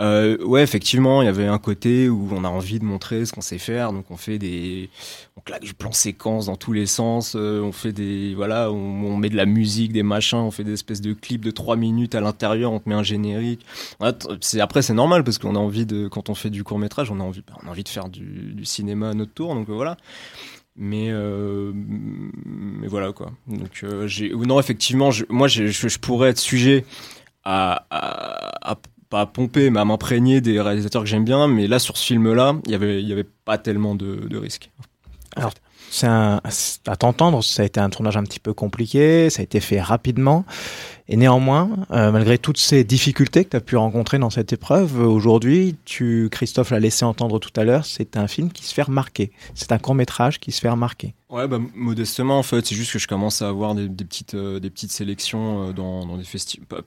Euh, ouais, effectivement, il y avait un côté où on a envie de montrer ce qu'on sait faire, donc on fait des, on claque du plan séquence dans tous les sens, euh, on fait des, voilà, on, met de la musique, des machins, on fait des espèces de clips de trois minutes à l'intérieur, on te met un générique. Après c'est normal parce qu'on a envie de, quand on fait du court métrage, on a envie, on a envie de faire du, cinéma à notre tour, donc euh, voilà. Mais euh, mais voilà quoi. Donc euh, j'ai, non effectivement, moi je, pourrais être sujet à pas à pomper, mais à m'imprégner des réalisateurs que j'aime bien. Mais là, sur ce film-là, il y avait, y avait pas tellement de, de risques. Alors, c'est un, à t'entendre, ça a été un tournage un petit peu compliqué, ça a été fait rapidement. Et néanmoins, euh, malgré toutes ces difficultés que tu as pu rencontrer dans cette épreuve, aujourd'hui, tu, Christophe l'a laissé entendre tout à l'heure, c'est un film qui se fait remarquer. C'est un court métrage qui se fait remarquer. Ouais, bah, modestement, en fait, c'est juste que je commence à avoir des, des petites, euh, des petites sélections euh, dans, dans des festivals. Pas,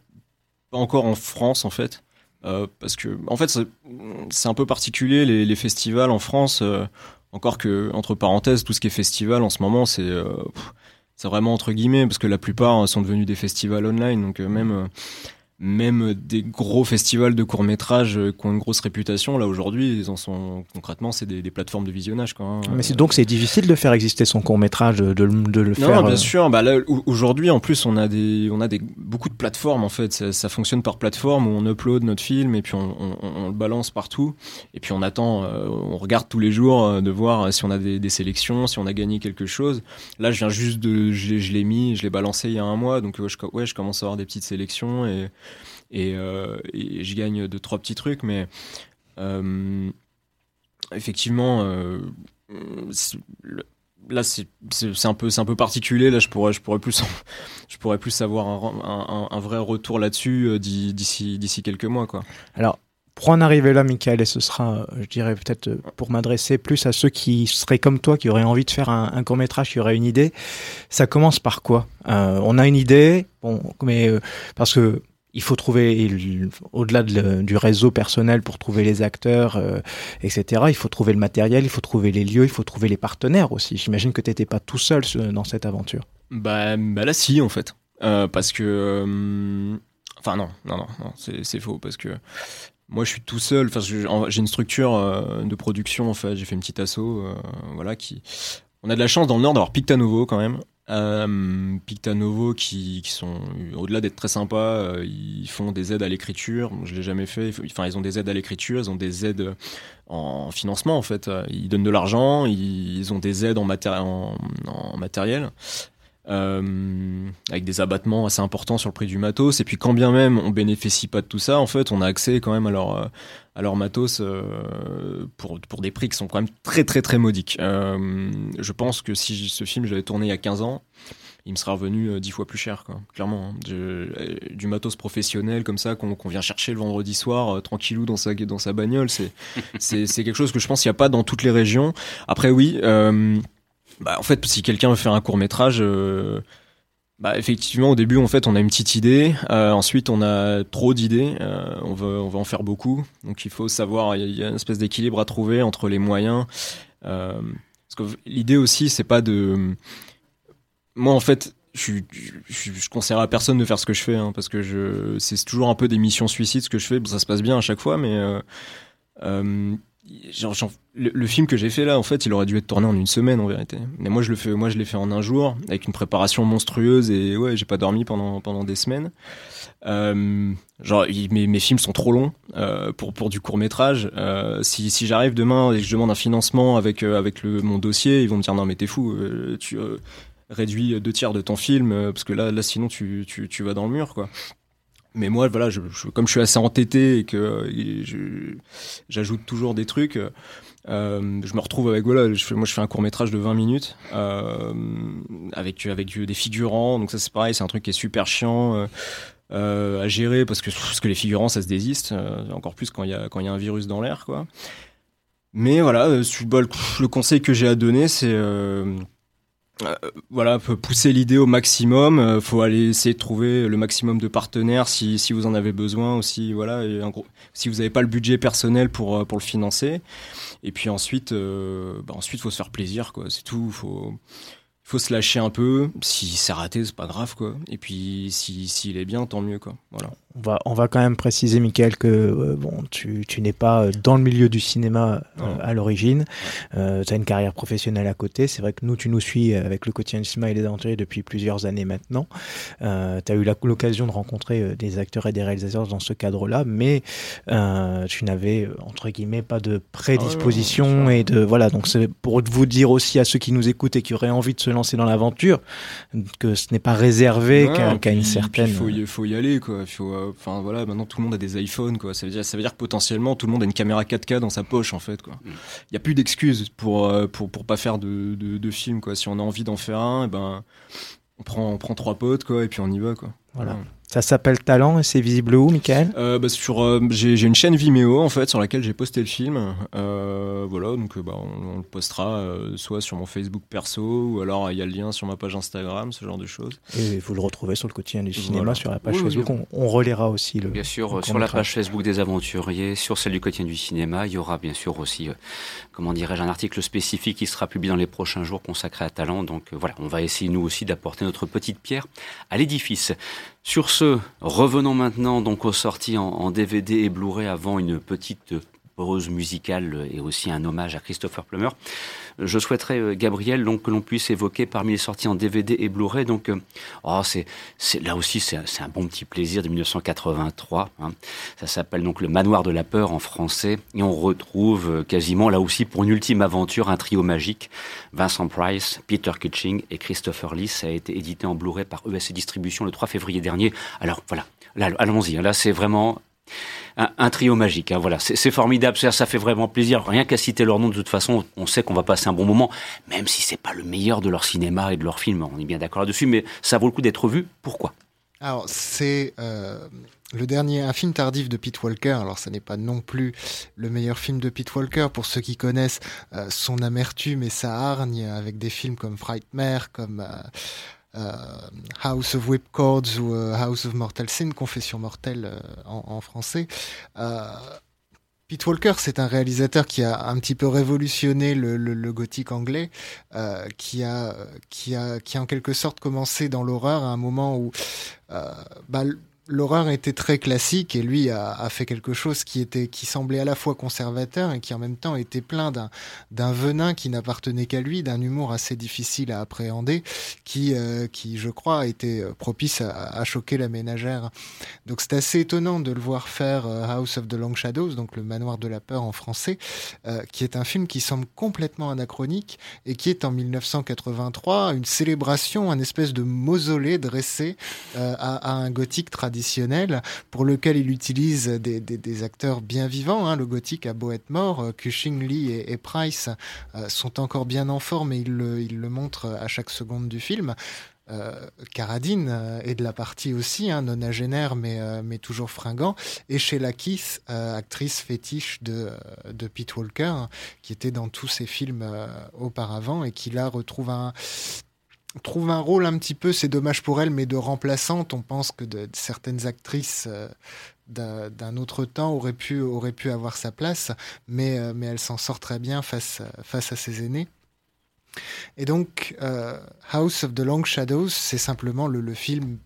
pas encore en France, en fait. Euh, parce que, en fait, c'est- un peu particulier, les, les festivals en France. euh, encore que, entre parenthèses, tout ce qui est festival en ce moment, c'est euh, vraiment entre guillemets, parce que la plupart euh, sont devenus des festivals online. Donc, euh, même, euh, même des gros festivals de courts-métrages euh, qui ont une grosse réputation, là, aujourd'hui, ils en sont concrètement, c'est des, des plateformes de visionnage. Quoi, hein. Mais donc c'est difficile de faire exister son court métrage, de, de, le- de le Non, faire. bien euh, sûr. Bah aujourd'hui, en plus, on a des, on a des beaucoup de plateformes en fait. Ça, ça fonctionne par plateforme où on upload notre film et puis on, on- on le balance partout. Et puis on attend, euh, on regarde tous les jours euh, de voir si on a des, des sélections, si on a gagné quelque chose. Là, je viens juste de, je, l'ai- je l'ai mis, je l'ai balancé il y a un mois, donc je, ouais, je commence à avoir des petites sélections et et, euh, je gagne deux trois petits trucs, mais euh, effectivement. euh, là c'est un peu un peu particulier là je pourrais je pourrais plus <laughs> je pourrais plus avoir un, un, vrai retour là-dessus euh, d'i- d'ici quelques mois quoi Alors, pour en arriver là, Michael, et ce sera, je dirais peut-être pour m'adresser plus à ceux qui seraient comme toi, qui auraient envie de faire un, court métrage, qui auraient une idée, ça commence par quoi? On a une idée, bon, mais parce que il faut trouver, au-delà du réseau personnel pour trouver les acteurs, euh, etc., il faut trouver le matériel, il faut trouver les lieux, il faut trouver les partenaires aussi. J'imagine que tu n'étais pas tout seul dans cette aventure. Bah, bah là, si, en fait. Euh, parce que. Euh, enfin, non, non, non, non c'est faux. Parce que moi, je suis tout seul. J'ai une structure de production, en fait. J'ai fait une petite asso, voilà, qui. On a de la chance dans le Nord d'avoir Pictanovo quand même, euh, Pictanovo qui, qui sont au-delà d'être très sympas, euh, ils font des aides à l'écriture. Je l'ai jamais fait. Enfin, ils ont des aides à l'écriture, ils ont des aides en financement en fait. Ils donnent de l'argent, ils, ont des aides en, en, en matériel. Euh, avec des abattements assez importants sur le prix du matos. Et puis quand bien même on bénéficie pas de tout ça, en fait, on a accès quand même à leur, à leur matos euh, pour, pour des prix qui sont quand même très très très modiques. Euh, je pense que si ce film j'avais tourné il y a 15 ans, il me serait revenu dix fois plus cher, quoi, clairement. Hein. du matos professionnel comme ça qu'on vient chercher le vendredi soir tranquillou dans sa, dans sa bagnole, c'est <laughs> quelque chose que je pense qu'il n'y a pas dans toutes les régions. Après oui, bah, en fait, si quelqu'un veut faire un court métrage, euh, bah, effectivement, au début, en fait, on a une petite idée. Euh, ensuite, on a trop d'idées. Euh, on, veut, on va en faire beaucoup. Donc, il faut savoir, il y, a une espèce d'équilibre à trouver entre les moyens. parce que l'idée aussi, c'est pas de. Moi, en fait, je, je, conseillerais à personne de faire ce que je fais, hein, parce que c'est toujours un peu des missions suicides ce que je fais. ça se passe bien à chaque fois, mais genre, le, film que j'ai fait là, en fait, il aurait dû être tourné en une semaine en vérité. Mais moi, je le fais, moi, je l'ai fait en un jour avec une préparation monstrueuse et ouais, j'ai pas dormi pendant pendant des semaines. Euh, genre, mes, mes films sont trop longs euh, pour pour du court métrage. Euh, si si j'arrive demain et que je demande un financement avec euh, avec le mon dossier, ils vont me dire non mais t'es fou, euh, tu euh, réduis deux tiers de ton film parce que là là sinon tu tu tu vas dans le mur quoi mais moi, voilà, je, comme je suis assez entêté et que j'ajoute toujours des trucs, euh, je me retrouve avec voilà, je moi je fais un court métrage de 20 minutes euh, avec avec des figurants, donc ça c'est pareil, c'est un truc qui est super chiant. Euh, euh à gérer parce que parce que les figurants ça se désiste euh, encore plus quand il y a quand il y a un virus dans l'air quoi mais voilà le conseil que j'ai à donner c'est euh, voilà, pousser l'idée au maximum. Euh, faut aller essayer de trouver le maximum de partenaires si, si vous en avez besoin aussi. Voilà, et en gros, si vous n'avez pas le budget personnel pour euh, pour le financer. Et puis ensuite, euh, bah ensuite, faut se faire plaisir, quoi. C'est tout. Faut faut se lâcher un peu. Si c'est raté, c'est pas grave, quoi. Et puis si s'il est bien, tant mieux, quoi. Voilà. On va, on va quand même préciser, Michael, que euh, bon, tu, tu n'es pas euh, dans le milieu du cinéma euh, à l'origine. tu as une carrière professionnelle à côté. C'est vrai que nous, tu nous suis avec le quotidien du cinéma et les aventuriers depuis plusieurs années maintenant. tu as eu l'occasion de rencontrer des acteurs et des réalisateurs dans ce cadre-là, mais tu n'avais, entre guillemets, pas de prédisposition. Ah et de voilà, donc c'est pour vous dire aussi à ceux qui nous écoutent et qui auraient envie de se lancer dans l'aventure que ce n'est pas réservé qu'à une certaine. Il faut, y, faut y aller, quoi. Faut enfin voilà, maintenant tout le monde a des iPhones, quoi. Ça veut dire, ça veut dire que potentiellement tout le monde a une caméra 4K dans sa poche, en fait, quoi. Il mm. y a plus d'excuses pour, euh, pour pour pas faire de, de, de film, quoi. Si on a envie d'en faire un, et eh ben on prend on prend trois potes, quoi, et puis on y va, quoi. Voilà. Ça s'appelle Talent et c'est visible où, Michael? Euh, bah, sur, euh, j'ai, une chaîne Vimeo en fait sur laquelle j'ai posté le film. Euh, voilà, donc bah, on, le postera euh, soit sur mon Facebook perso ou alors il y a le lien sur ma page Instagram, ce genre de choses. Et vous le retrouvez sur le quotidien du cinéma sur la page Facebook. On, on, relaiera aussi le. Bien sûr, sur la page Facebook des aventuriers, sur celle du quotidien du cinéma, il y aura bien sûr aussi, comment dirais-je, un article spécifique qui sera publié dans les prochains jours consacré à Talent. Donc voilà, on va essayer nous aussi d'apporter notre petite pierre à l'édifice. Sur ce, revenons maintenant donc aux sorties en, DVD et Blu-ray avant une petite pause musicale et aussi un hommage à Christopher Plummer. Je souhaiterais, euh, Gabriel, que l'on puisse évoquer parmi les sorties en DVD et Blu-ray. Donc, euh, oh, c'est là aussi, c'est, un bon petit plaisir de 1983. Hein. Ça s'appelle donc Le Manoir de la peur en français, et on retrouve euh, quasiment là aussi pour une ultime aventure un trio magique Vincent Price, Peter Kitching et Christopher Lee. Ça a été édité en Blu-ray par ESC Distribution le 3 février dernier. Alors voilà, là, allons-y. Hein. Là, c'est vraiment un, trio magique. Hein, voilà, c'est formidable, ça, fait vraiment plaisir. Rien qu'à citer leur nom, de toute façon, on sait qu'on va passer un bon moment, même si c'est pas le meilleur de leur cinéma et de leur film. On est bien d'accord là-dessus, mais ça vaut le coup d'être vu. Pourquoi? Alors, c'est euh, le dernier, un film tardif de Pete Walker. Alors, ça n'est pas non plus le meilleur film de Pete Walker pour ceux qui connaissent euh, son amertume et sa hargne avec des films comme Frightmare, comme euh, House of Whipcords ou House of Mortal Sin, Confession mortelle en, en, français. Pete Walker, c'est un réalisateur qui a un petit peu révolutionné le, gothique anglais, euh, qui a, qui a, qui en quelque sorte commencé dans l'horreur à un moment où euh, bah, l'horreur était très classique et lui a, fait quelque chose qui était qui semblait à la fois conservateur et qui en même temps était plein d'un d'un venin qui n'appartenait qu'à lui, d'un humour assez difficile à appréhender, qui euh, qui je crois a été propice à, à choquer la ménagère. Donc c'est assez étonnant de le voir faire euh, House of the Long Shadows, donc le manoir de la peur en français, euh, qui est un film qui semble complètement anachronique et qui est en 1983 une célébration, un espèce de mausolée dressé euh, à, à un gothique traditionnel pour lequel il utilise des, acteurs bien vivants. Hein. Le gothique a beau être mort, euh, Cushing, Lee et, et Price euh, sont encore bien en forme et il le, il montre à chaque seconde du film. Euh, Caradine euh, est de la partie aussi, hein, nonagénaire mais, euh, toujours fringant, et Sheila Keith, euh, actrice fétiche de, de Pete Walker, qui était dans tous ses films auparavant et qui là retrouve un, trouve un rôle un petit peu, c'est dommage pour elle, mais de remplaçante. On pense que de, certaines actrices euh, d'un autre temps auraient pu, auraient pu avoir sa place, mais, euh, mais elle s'en sort très bien face, face à ses aînés. Et donc, euh, House of the Long Shadows, c'est simplement le, le film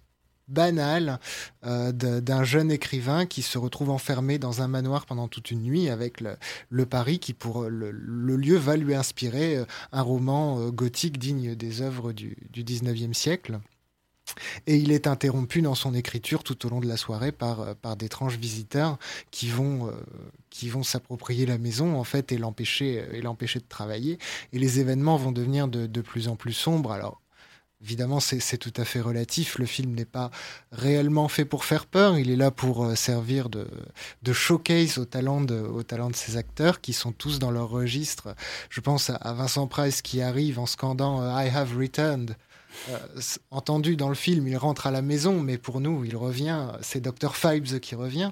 banal euh, d'un jeune écrivain qui se retrouve enfermé dans un manoir pendant toute une nuit avec le, Paris qui pour le, lieu va lui inspirer euh, un roman euh, gothique digne des œuvres du, du 19e siècle. Et il est interrompu dans son écriture tout au long de la soirée par, par d'étranges visiteurs qui vont, vont s'approprier la maison en fait et l'empêcher et l'empêcher de travailler. Et les événements vont devenir de, de plus en plus sombres. Alors Évidemment, c'est tout à fait relatif. Le film n'est pas réellement fait pour faire peur. Il est là pour euh, servir de, showcase au talent de, au talent de ces acteurs qui sont tous dans leur registre. Je pense à, Vincent Price qui arrive en scandant euh, I have returned. Euh, entendu dans le film, il rentre à la maison, mais pour nous, il revient. C'est Dr. Fibes qui revient.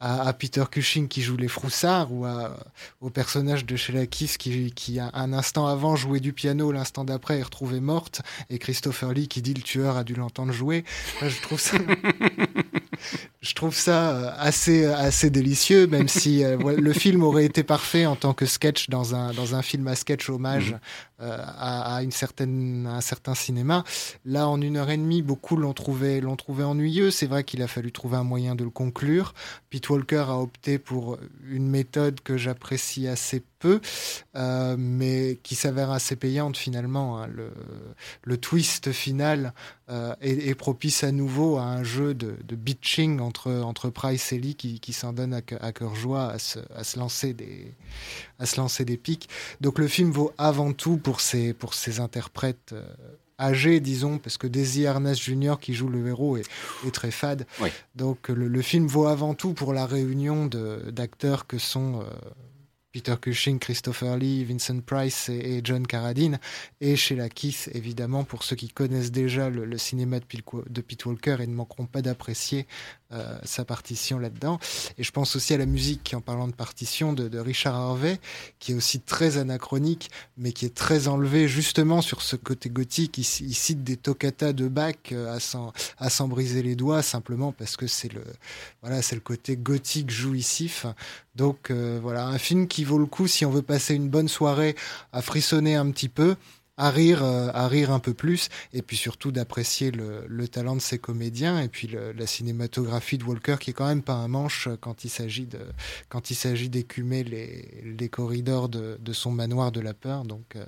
À, à, Peter Cushing qui joue les froussards ou à, au personnage de Sheila Keith qui, qui un instant avant jouait du piano, l'instant d'après est retrouvée morte et Christopher Lee qui dit le tueur a dû l'entendre jouer. Je trouve ça, je trouve ça assez assez délicieux, même si euh, le film aurait été parfait en tant que sketch dans un dans un film à sketch hommage mmh. euh, à, à, une certaine à un certain cinéma. Là, en une heure et demie, beaucoup l'ont trouvé l'ont trouvé ennuyeux. C'est vrai qu'il a fallu trouver un moyen de le conclure. Walker a opté pour une méthode que j'apprécie assez peu, euh, mais qui s'avère assez payante finalement. Hein. Le, twist final euh, est, propice à nouveau à un jeu de, bitching entre, entre Price et Lee qui, s'en donne à, à cœur joie à se, à se lancer des à se lancer des pics. Donc le film vaut avant tout pour ses pour ses interprètes. Euh, âgé, disons, parce que Daisy Ernest Jr. qui joue le héros est, est très fade. Oui. Donc le, le, film vaut avant tout pour la réunion d'acteurs que sont euh, Peter Cushing, Christopher Lee, Vincent Price et, et, John Carradine, et chez la Keith, évidemment, pour ceux qui connaissent déjà le, le cinéma de, de Pete Walker et ne manqueront pas d'apprécier euh, sa partition là-dedans. Et je pense aussi à la musique, en parlant de partition, de, de, Richard Harvey, qui est aussi très anachronique, mais qui est très enlevé justement sur ce côté gothique. Il, il cite des toccatas de Bach euh, à s'en briser les doigts, simplement parce que c'est le, voilà, c'est le côté gothique jouissif. Donc euh, voilà, un film qui vaut le coup si on veut passer une bonne soirée à frissonner un petit peu à rire, euh, à rire un peu plus, et puis surtout d'apprécier le, le, talent de ses comédiens, et puis la cinématographie de Walker qui est quand même pas un manche quand il s'agit de, quand il s'agit d'écumer les, les corridors de, de, son manoir de la peur. Donc, euh,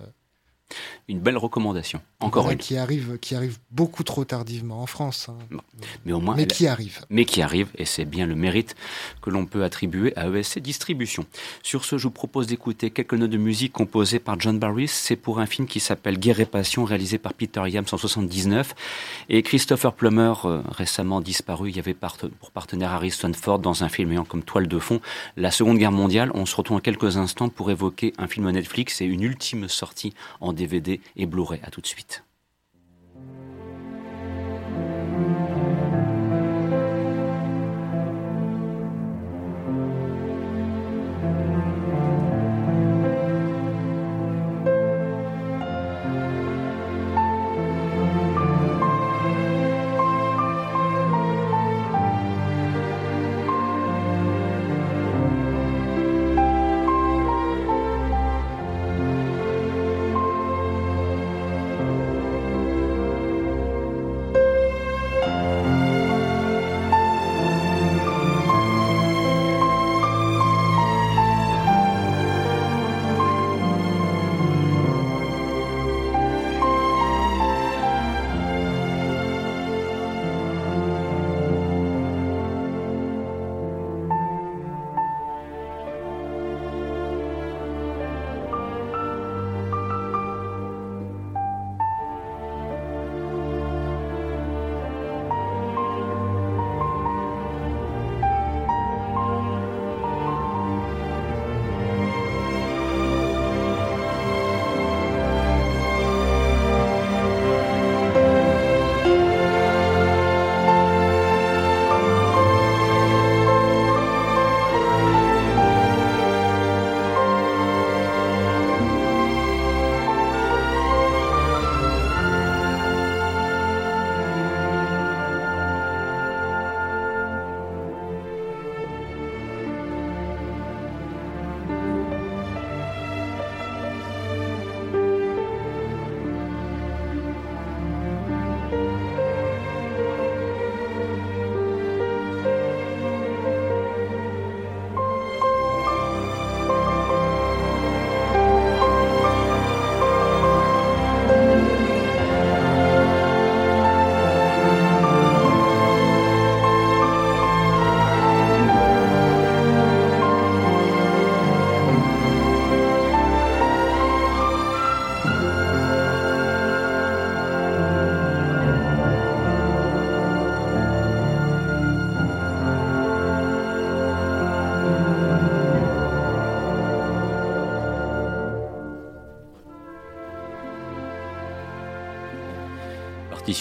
une belle recommandation. Encore voilà, une. Qui arrive, qui arrive beaucoup trop tardivement en France. Hein. Bon. Mais au moins. Mais qui arrive. Mais qui arrive, et c'est bien le mérite que l'on peut attribuer à ESC Distribution. Sur ce, je vous propose d'écouter quelques notes de musique composées par John Barris. C'est pour un film qui s'appelle Guerre et Passion, réalisé par Peter Yams en 79. Et Christopher Plummer, euh, récemment disparu, il y avait pour partenaire Harrison Ford dans un film ayant comme toile de fond la Seconde Guerre mondiale. On se retrouve en quelques instants pour évoquer un film Netflix et une ultime sortie en DVD et Blu-ray. À tout de suite.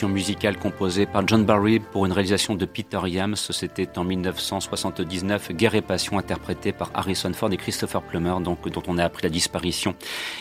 Musicale composée par John Barry pour une réalisation de Peter Yams. C'était en 1979, Guerre et Passion, interprétée par Harrison Ford et Christopher Plummer, donc, dont on a appris la disparition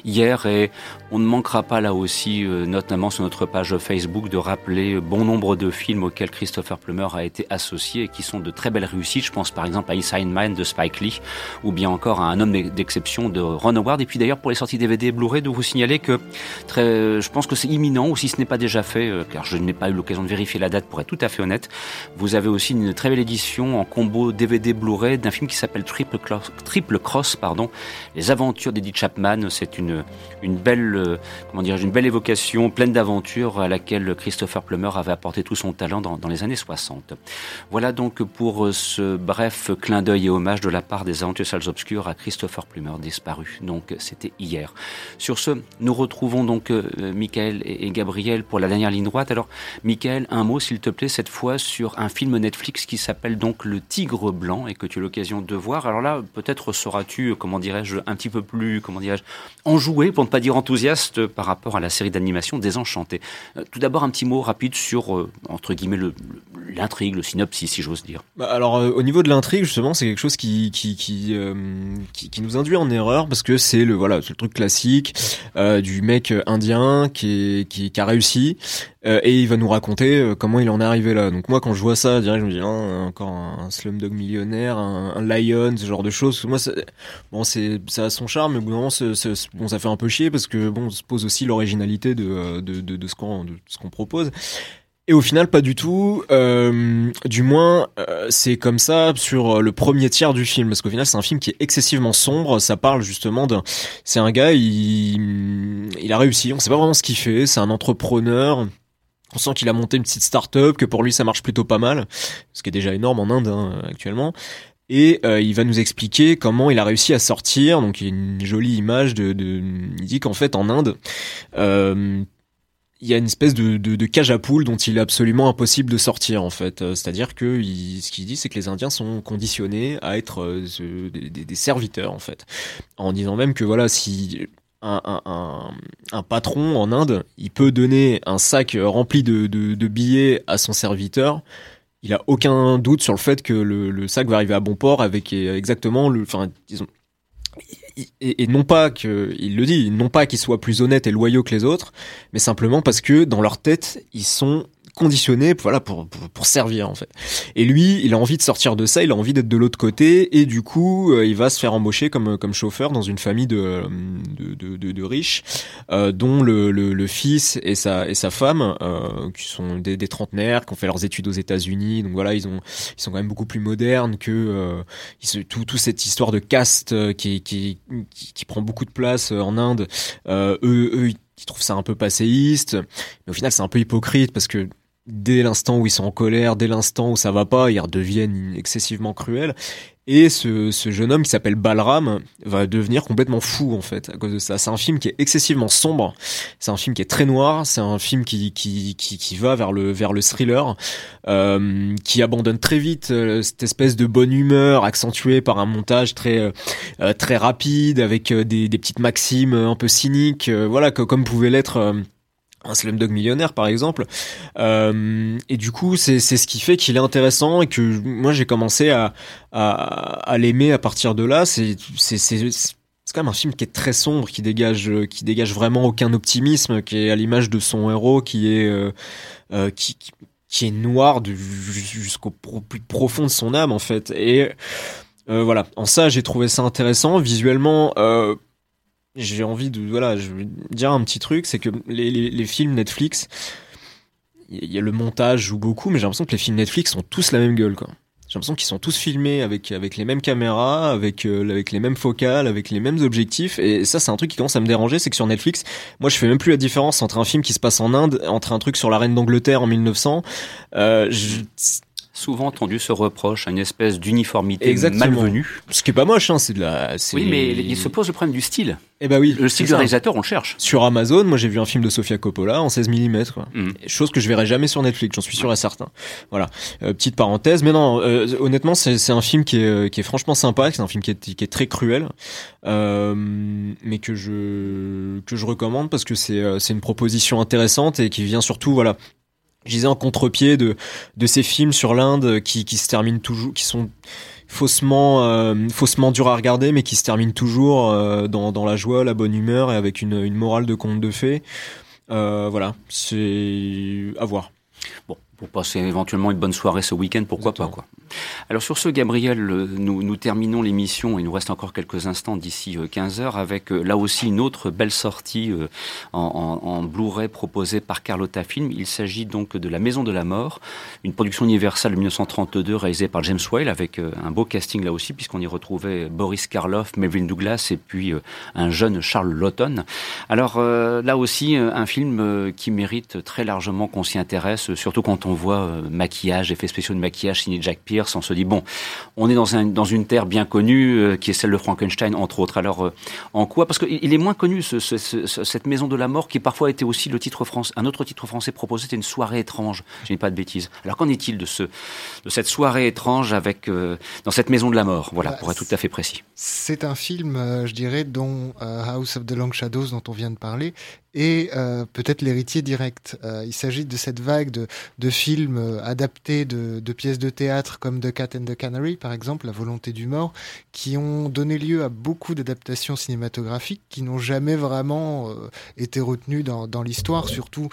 hier. Et on ne manquera pas là aussi, euh, notamment sur notre page Facebook, de rappeler bon nombre de films auxquels Christopher Plummer a été associé et qui sont de très belles réussites. Je pense par exemple à Inside Mind de Spike Lee ou bien encore à Un homme d'exception de Ron Howard. Et puis d'ailleurs pour les sorties DVD et Blu-ray, de vous signaler que très, je pense que c'est imminent, ou si ce n'est pas déjà fait, euh, je n'ai pas eu l'occasion de vérifier la date pour être tout à fait honnête. Vous avez aussi une très belle édition en combo DVD Blu-ray d'un film qui s'appelle Triple Cross, pardon, Les Aventures d'Eddie Chapman. C'est une belle comment une belle évocation pleine d'aventures à laquelle Christopher Plummer avait apporté tout son talent dans, dans les années 60. Voilà donc pour euh, ce bref clin d'œil et hommage de la part des Aventures Salles Obscures à Christopher Plummer disparu. Donc c'était hier. Sur ce, nous retrouvons donc euh, Michael et, Gabriel pour la dernière ligne droite. Alors, Michael, un mot s'il te plaît cette fois sur un film Netflix qui s'appelle donc Le Tigre Blanc et que tu as l'occasion de voir. Alors là, peut-être seras-tu, comment dirais-je, un petit peu plus, comment dirais-je, enjoué, pour ne pas dire enthousiaste, par rapport à la série d'animation Désenchanté. Euh, tout d'abord, un petit mot rapide sur, euh, entre guillemets, l'intrigue, le, synopsis, si j'ose dire. Bah, alors, au niveau de l'intrigue, justement, c'est quelque chose qui qui, qui, nous induit en erreur parce que c'est le, voilà, le truc classique du mec indien qui, qui a réussi euh, et il va nous raconter euh, comment il en est arrivé là. Donc moi quand je vois ça, je me dis hein, encore un Slumdog millionnaire, un, Lion, ce genre de choses. Moi bon c'est ça a son charme, mais bon, bon ça fait un peu chier parce que bon on se pose aussi l'originalité de, de, de, de ce qu'on de ce qu'on propose. Et au final, pas du tout. Euh, du moins, euh, c'est comme ça sur le premier tiers du film, parce qu'au final, c'est un film qui est excessivement sombre. Ça parle justement d'un, c'est un gars, il, il a réussi. On sait pas vraiment ce qu'il fait. C'est un entrepreneur. On sent qu'il a monté une petite start-up, que pour lui ça marche plutôt pas mal, ce qui est déjà énorme en Inde hein, actuellement. Et euh, il va nous expliquer comment il a réussi à sortir. Donc il y a une jolie image de, il dit qu'en fait en Inde, euh, il y a une espèce de, cage à poules dont il est absolument impossible de sortir en fait. Euh, c'est-à-dire que ce qu'il dit, c'est que les Indiens sont conditionnés à être des, des, serviteurs en fait, en disant même que voilà si un, patron en Inde, il peut donner un sac rempli de, billets à son serviteur. Il a aucun doute sur le fait que le, le sac va arriver à bon port avec exactement le, enfin, disons, et, non pas que il le dit, non pas qu'ils soient plus honnêtes et loyaux que les autres, mais simplement parce que dans leur tête, ils sont conditionné voilà pour, pour, servir en fait. Et lui il a envie de sortir de ça il a envie d'être de l'autre côté et du coup euh, il va se faire embaucher comme comme chauffeur dans une famille de de, de, de, riches euh, dont le, le, le, fils et sa et sa femme euh, qui sont des, des, trentenaires qui ont fait leurs études aux États-Unis. Donc voilà ils ont ils sont quand même beaucoup plus modernes que euh, ils, tout tout cette histoire de caste euh, qui, qui qui qui prend beaucoup de place en Inde. Eux eux ils trouvent ça un peu passéiste. Mais au final c'est un peu hypocrite parce que dès l'instant où ils sont en colère, dès l'instant où ça va pas, ils redeviennent excessivement cruels. Et ce, ce jeune homme qui s'appelle Balram va devenir complètement fou en fait à cause de ça. C'est un film qui est excessivement sombre. C'est un film qui est très noir. C'est un film qui qui, qui, qui va vers le vers le thriller, euh, qui abandonne très vite euh, cette espèce de bonne humeur accentuée par un montage très euh, très rapide avec euh, des, des petites maximes un peu cyniques. voilà comme pouvait l'être un Slumdog millionnaire par exemple euh, et du coup c'est c'est ce qui fait qu'il est intéressant et que moi j'ai commencé à à, à l'aimer à partir de là c'est quand même un film qui est très sombre, qui dégage, qui dégage vraiment aucun optimisme, qui est à l'image de son héros, qui est, euh, euh qui, qui est noir jusqu'au plus profond de son âme en fait. Et euh, voilà, en ça j'ai trouvé ça intéressant. Visuellement, euh, j'ai envie de voilà, je veux dire un petit truc, c'est que les, les, les, films Netflix, il y a le montage joue beaucoup, mais j'ai l'impression que les films Netflix ont tous la même gueule quoi. J'ai l'impression qu'ils sont tous filmés avec avec les mêmes caméras, avec euh, avec les mêmes focales, avec les mêmes objectifs. Et ça, c'est un truc qui commence à me déranger, c'est que sur Netflix, moi, je fais même plus la différence entre un film qui se passe en Inde, entre un truc sur la reine d'Angleterre en 1900. Euh, je, souvent entendu ce reproche à une espèce d'uniformité malvenue. Ce qui est pas moche, hein, c'est de la. Oui, mais il se pose le problème du style. Eh ben oui. Le style du réalisateur, on le cherche. Sur Amazon, moi j'ai vu un film de Sofia Coppola en 16 mm, quoi. Mm. Chose que je verrai jamais sur Netflix, j'en suis sûr et certain. Voilà. Euh, petite parenthèse, mais non, euh, honnêtement, c'est un film qui est, qui est franchement sympa, c'est un film qui est, qui est très cruel, euh, mais que je que je recommande parce que c'est c'est une proposition intéressante et qui vient surtout, voilà, je disais en contre-pied de de ces films sur l'Inde qui qui se terminent toujours qui sont faussement euh, faussement dur à regarder mais qui se terminent toujours euh, dans dans la joie la bonne humeur et avec une une morale de conte de fées. Euh, voilà c'est à voir. Bon pour passer éventuellement une bonne soirée ce week-end, pourquoi pas quoi. Alors sur ce, Gabriel, euh, nous, nous terminons l'émission, il nous reste encore quelques instants d'ici 15 euh, heures, avec euh, là aussi une autre belle sortie en, en, en Blu-ray proposée par Carlotta Film. Il s'agit donc de La Maison de la Mort, une production universelle de 1932 réalisée par James Whale, avec un beau casting là aussi, puisqu'on y retrouvait Boris Karloff, Melvin Douglas et puis un jeune Charles Lawton. Alors là aussi, un film qui mérite très largement qu'on s'y intéresse, surtout quand on voit maquillage, effets spéciaux de maquillage signé Jack Pierce, on se dit bon, on est dans, un, dans une terre bien connue, euh, qui est celle de Frankenstein, entre autres. Alors, euh, en quoi? Parce qu'il est moins connu, ce, ce, cette maison de la mort, qui parfois été aussi le titre français. Un autre titre français proposé, c'était une soirée étrange. Je n'ai pas de bêtises. Alors, qu'en est-il de, ce, de cette soirée étrange avec, euh, dans cette maison de la mort? Voilà, bah, pour être tout à fait précis. C'est un film, je dirais, dont House of the Long Shadows, dont on vient de parler, et euh, peut-être l'héritier direct. Euh, il s'agit de cette vague de, films euh, adaptés de, pièces de théâtre comme The Cat and the Canary, par exemple, La volonté du mort, qui ont donné lieu à beaucoup d'adaptations cinématographiques qui n'ont jamais vraiment été retenues dans, l'histoire, surtout,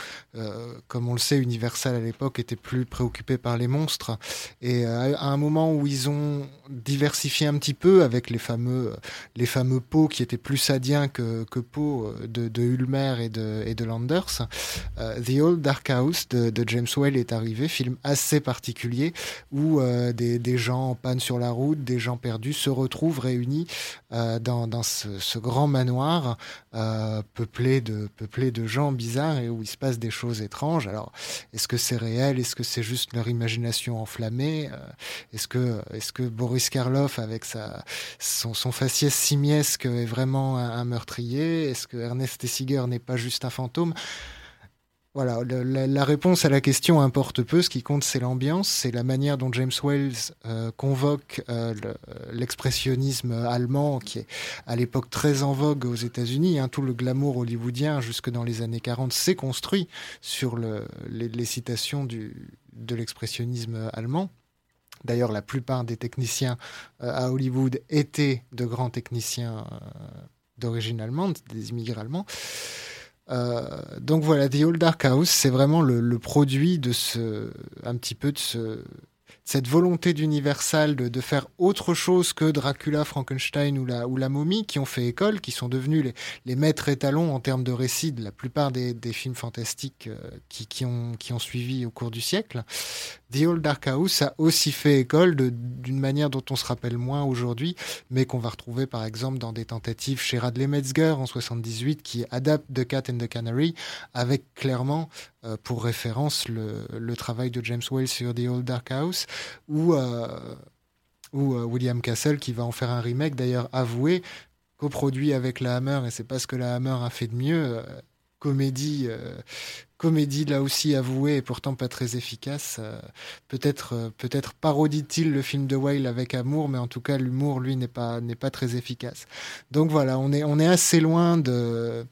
comme on le sait, Universal à l'époque était plus préoccupé par les monstres. Et à un moment où ils ont diversifié un petit peu avec les fameux, les fameux pots qui étaient plus sadiens que, que pots de, de Ulmer et et de Landers. Euh, The Old Dark House de, James Whale est arrivé, film assez particulier où euh, des, gens en panne sur la route, des gens perdus se retrouvent réunis euh, dans, dans ce, grand manoir peuplé, de, peuplé de gens bizarres et où il se passe des choses étranges. Alors, est-ce que c'est réel? Est-ce que c'est juste leur imagination enflammée? Est-ce que, est que Boris Karloff, avec sa, son, faciès simiesque, est vraiment un, meurtrier? Est-ce que Ernest Tessiger n'est pas juste un fantôme. Voilà, la, réponse à la question importe peu. Ce qui compte, c'est l'ambiance, c'est la manière dont James Wells euh, convoque euh, l'expressionnisme allemand, qui est à l'époque très en vogue aux États-Unis. Hein, tout le glamour hollywoodien, jusque dans les années 40, s'est construit sur le, les, citations de l'expressionnisme allemand. D'ailleurs, la plupart des techniciens euh, à Hollywood étaient de grands techniciens euh, d'origine allemande, des immigrés allemands. Euh, donc voilà, The Old Dark House, c'est vraiment le, produit de ce, un petit peu de ce, cette volonté d'Universal de, de, faire autre chose que Dracula, Frankenstein ou la, ou la momie, qui ont fait école, qui sont devenus les, les maîtres étalons en termes de récits de la plupart des, des films fantastiques euh, qui, qui, ont, qui ont suivi au cours du siècle. The Old Dark House a aussi fait école d'une manière dont on se rappelle moins aujourd'hui, mais qu'on va retrouver par exemple dans des tentatives chez Radley Metzger en 78 qui adapte The Cat and the Canary avec clairement euh, pour référence le, travail de James Whale sur The Old Dark House ou, euh, euh, William Castle qui va en faire un remake d'ailleurs avoué coproduit avec la Hammer et c'est pas ce que la Hammer a fait de mieux comédie, comédie là aussi avouée et pourtant pas très efficace. Euh, peut-être, euh, peut-être parodie-t-il le film de Whale avec amour, mais en tout cas l'humour lui n'est pas n'est pas très efficace. Donc voilà, on est on est assez loin de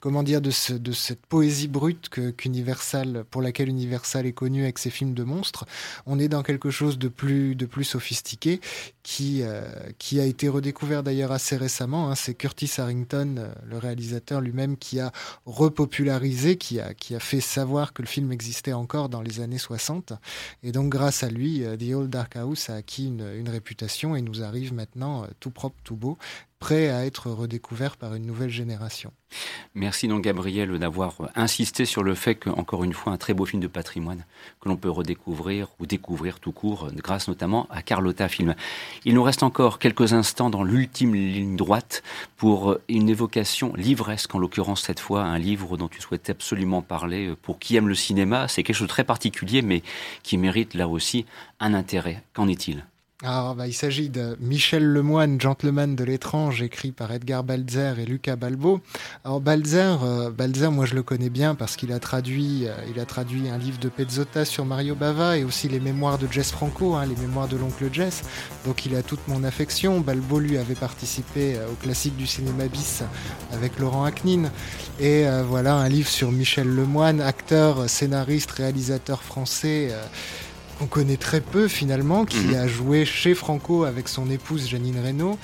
comment dire, de, ce, de cette poésie brute qu'Universal, pour laquelle Universal est connu avec ses films de monstres. On est dans quelque chose de plus, de plus sophistiqué qui, euh, qui a été redécouvert d'ailleurs assez récemment. Hein. C'est Curtis Harrington, euh, le réalisateur lui-même, qui a repopularisé, qui a, fait savoir que le film existait encore dans les années 60. Et donc, grâce à lui, euh, The Old Dark House a acquis une, une réputation et nous arrive maintenant tout propre, tout beau, prêt à être redécouvert par une nouvelle génération. Merci donc Gabriel d'avoir insisté sur le fait que, encore une fois, un très beau film de patrimoine que l'on peut redécouvrir ou découvrir tout court, grâce notamment à Carlotta Film. Il nous reste encore quelques instants dans l'ultime ligne droite pour une évocation livresque, en l'occurrence cette fois un livre dont tu souhaitais absolument parler pour qui aime le cinéma. C'est quelque chose de très particulier, mais qui mérite là aussi un intérêt. Qu'en est-il? Alors, bah, il s'agit de Michel Lemoine, Gentleman de l'étrange, écrit par Edgar Balzer et Lucas Balbo. Alors Balzer, euh, Balzer, moi je le connais bien parce qu'il a traduit, euh, il a traduit un livre de Pezzotta sur Mario Bava et aussi les mémoires de Jess Franco, hein, les mémoires de l'oncle Jess. Donc il a toute mon affection. Balbo lui avait participé euh, au classique du cinéma bis avec Laurent Aknin. Et voilà un livre sur Michel Lemoine, acteur, scénariste, réalisateur français on connaît très peu finalement, qui mhm. a joué chez Franco avec son épouse Janine Reynaud,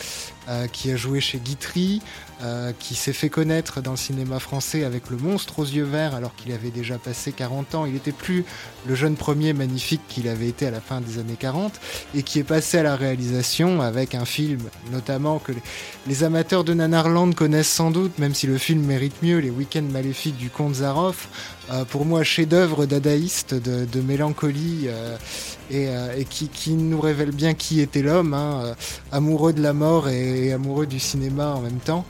euh, qui a joué chez Guitry, euh, qui s'est fait connaître dans le cinéma français avec Le Monstre aux yeux verts alors qu'il avait déjà passé 40 ans. Il n'était plus le jeune premier magnifique qu'il avait été à la fin des années 40 et qui est passé à la réalisation avec un film notamment que les, amateurs de Nanarland connaissent sans doute, même si le film mérite mieux, Les Week-ends maléfiques du comte Zaroff. Euh, pour moi, chef-d'œuvre dadaïste, de, mélancolie euh, et, qui, nous révèle bien qui était l'homme, hein, amoureux de la mort et amoureux du cinéma en même temps.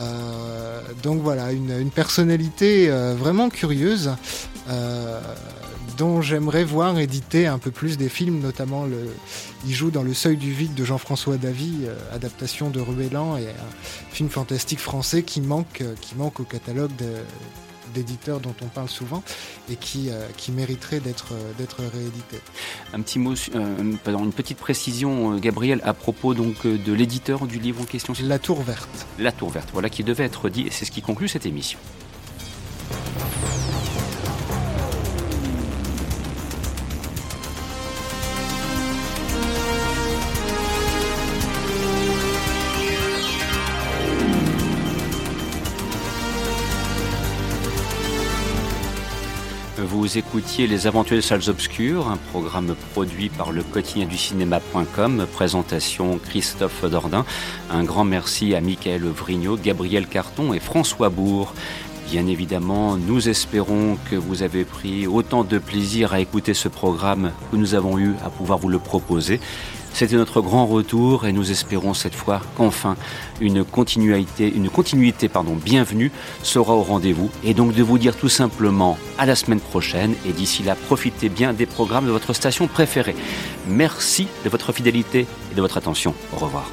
Euh, donc voilà, une, personnalité euh, vraiment curieuse euh, dont j'aimerais voir éditer un peu plus des films, notamment le, il joue dans Le Seuil du Vide de Jean-François Davy, adaptation de Ruellan et un film fantastique français qui manque, qui manque au catalogue de, d'éditeurs dont on parle souvent et qui, euh, qui mériterait d'être euh, d'être réédité. Un petit mot, euh, une petite précision, Gabriel, à propos donc de l'éditeur du livre en question. La Tour Verte. La Tour Verte, voilà qui devait être dit et c'est ce qui conclut cette émission. Écoutiez Les Aventures des Salles Obscures, un programme produit par le quotidien du cinéma.com, présentation Christophe Dordain. Un grand merci à Michael Vrignot, Gabriel Carton et François Bourg. Bien évidemment, nous espérons que vous avez pris autant de plaisir à écouter ce programme que nous avons eu à pouvoir vous le proposer. C'était notre grand retour et nous espérons cette fois qu'enfin une continuité, une continuité pardon, bienvenue sera au rendez-vous et donc de vous dire tout simplement à la semaine prochaine et d'ici là profitez bien des programmes de votre station préférée. Merci de votre fidélité et de votre attention. Au revoir.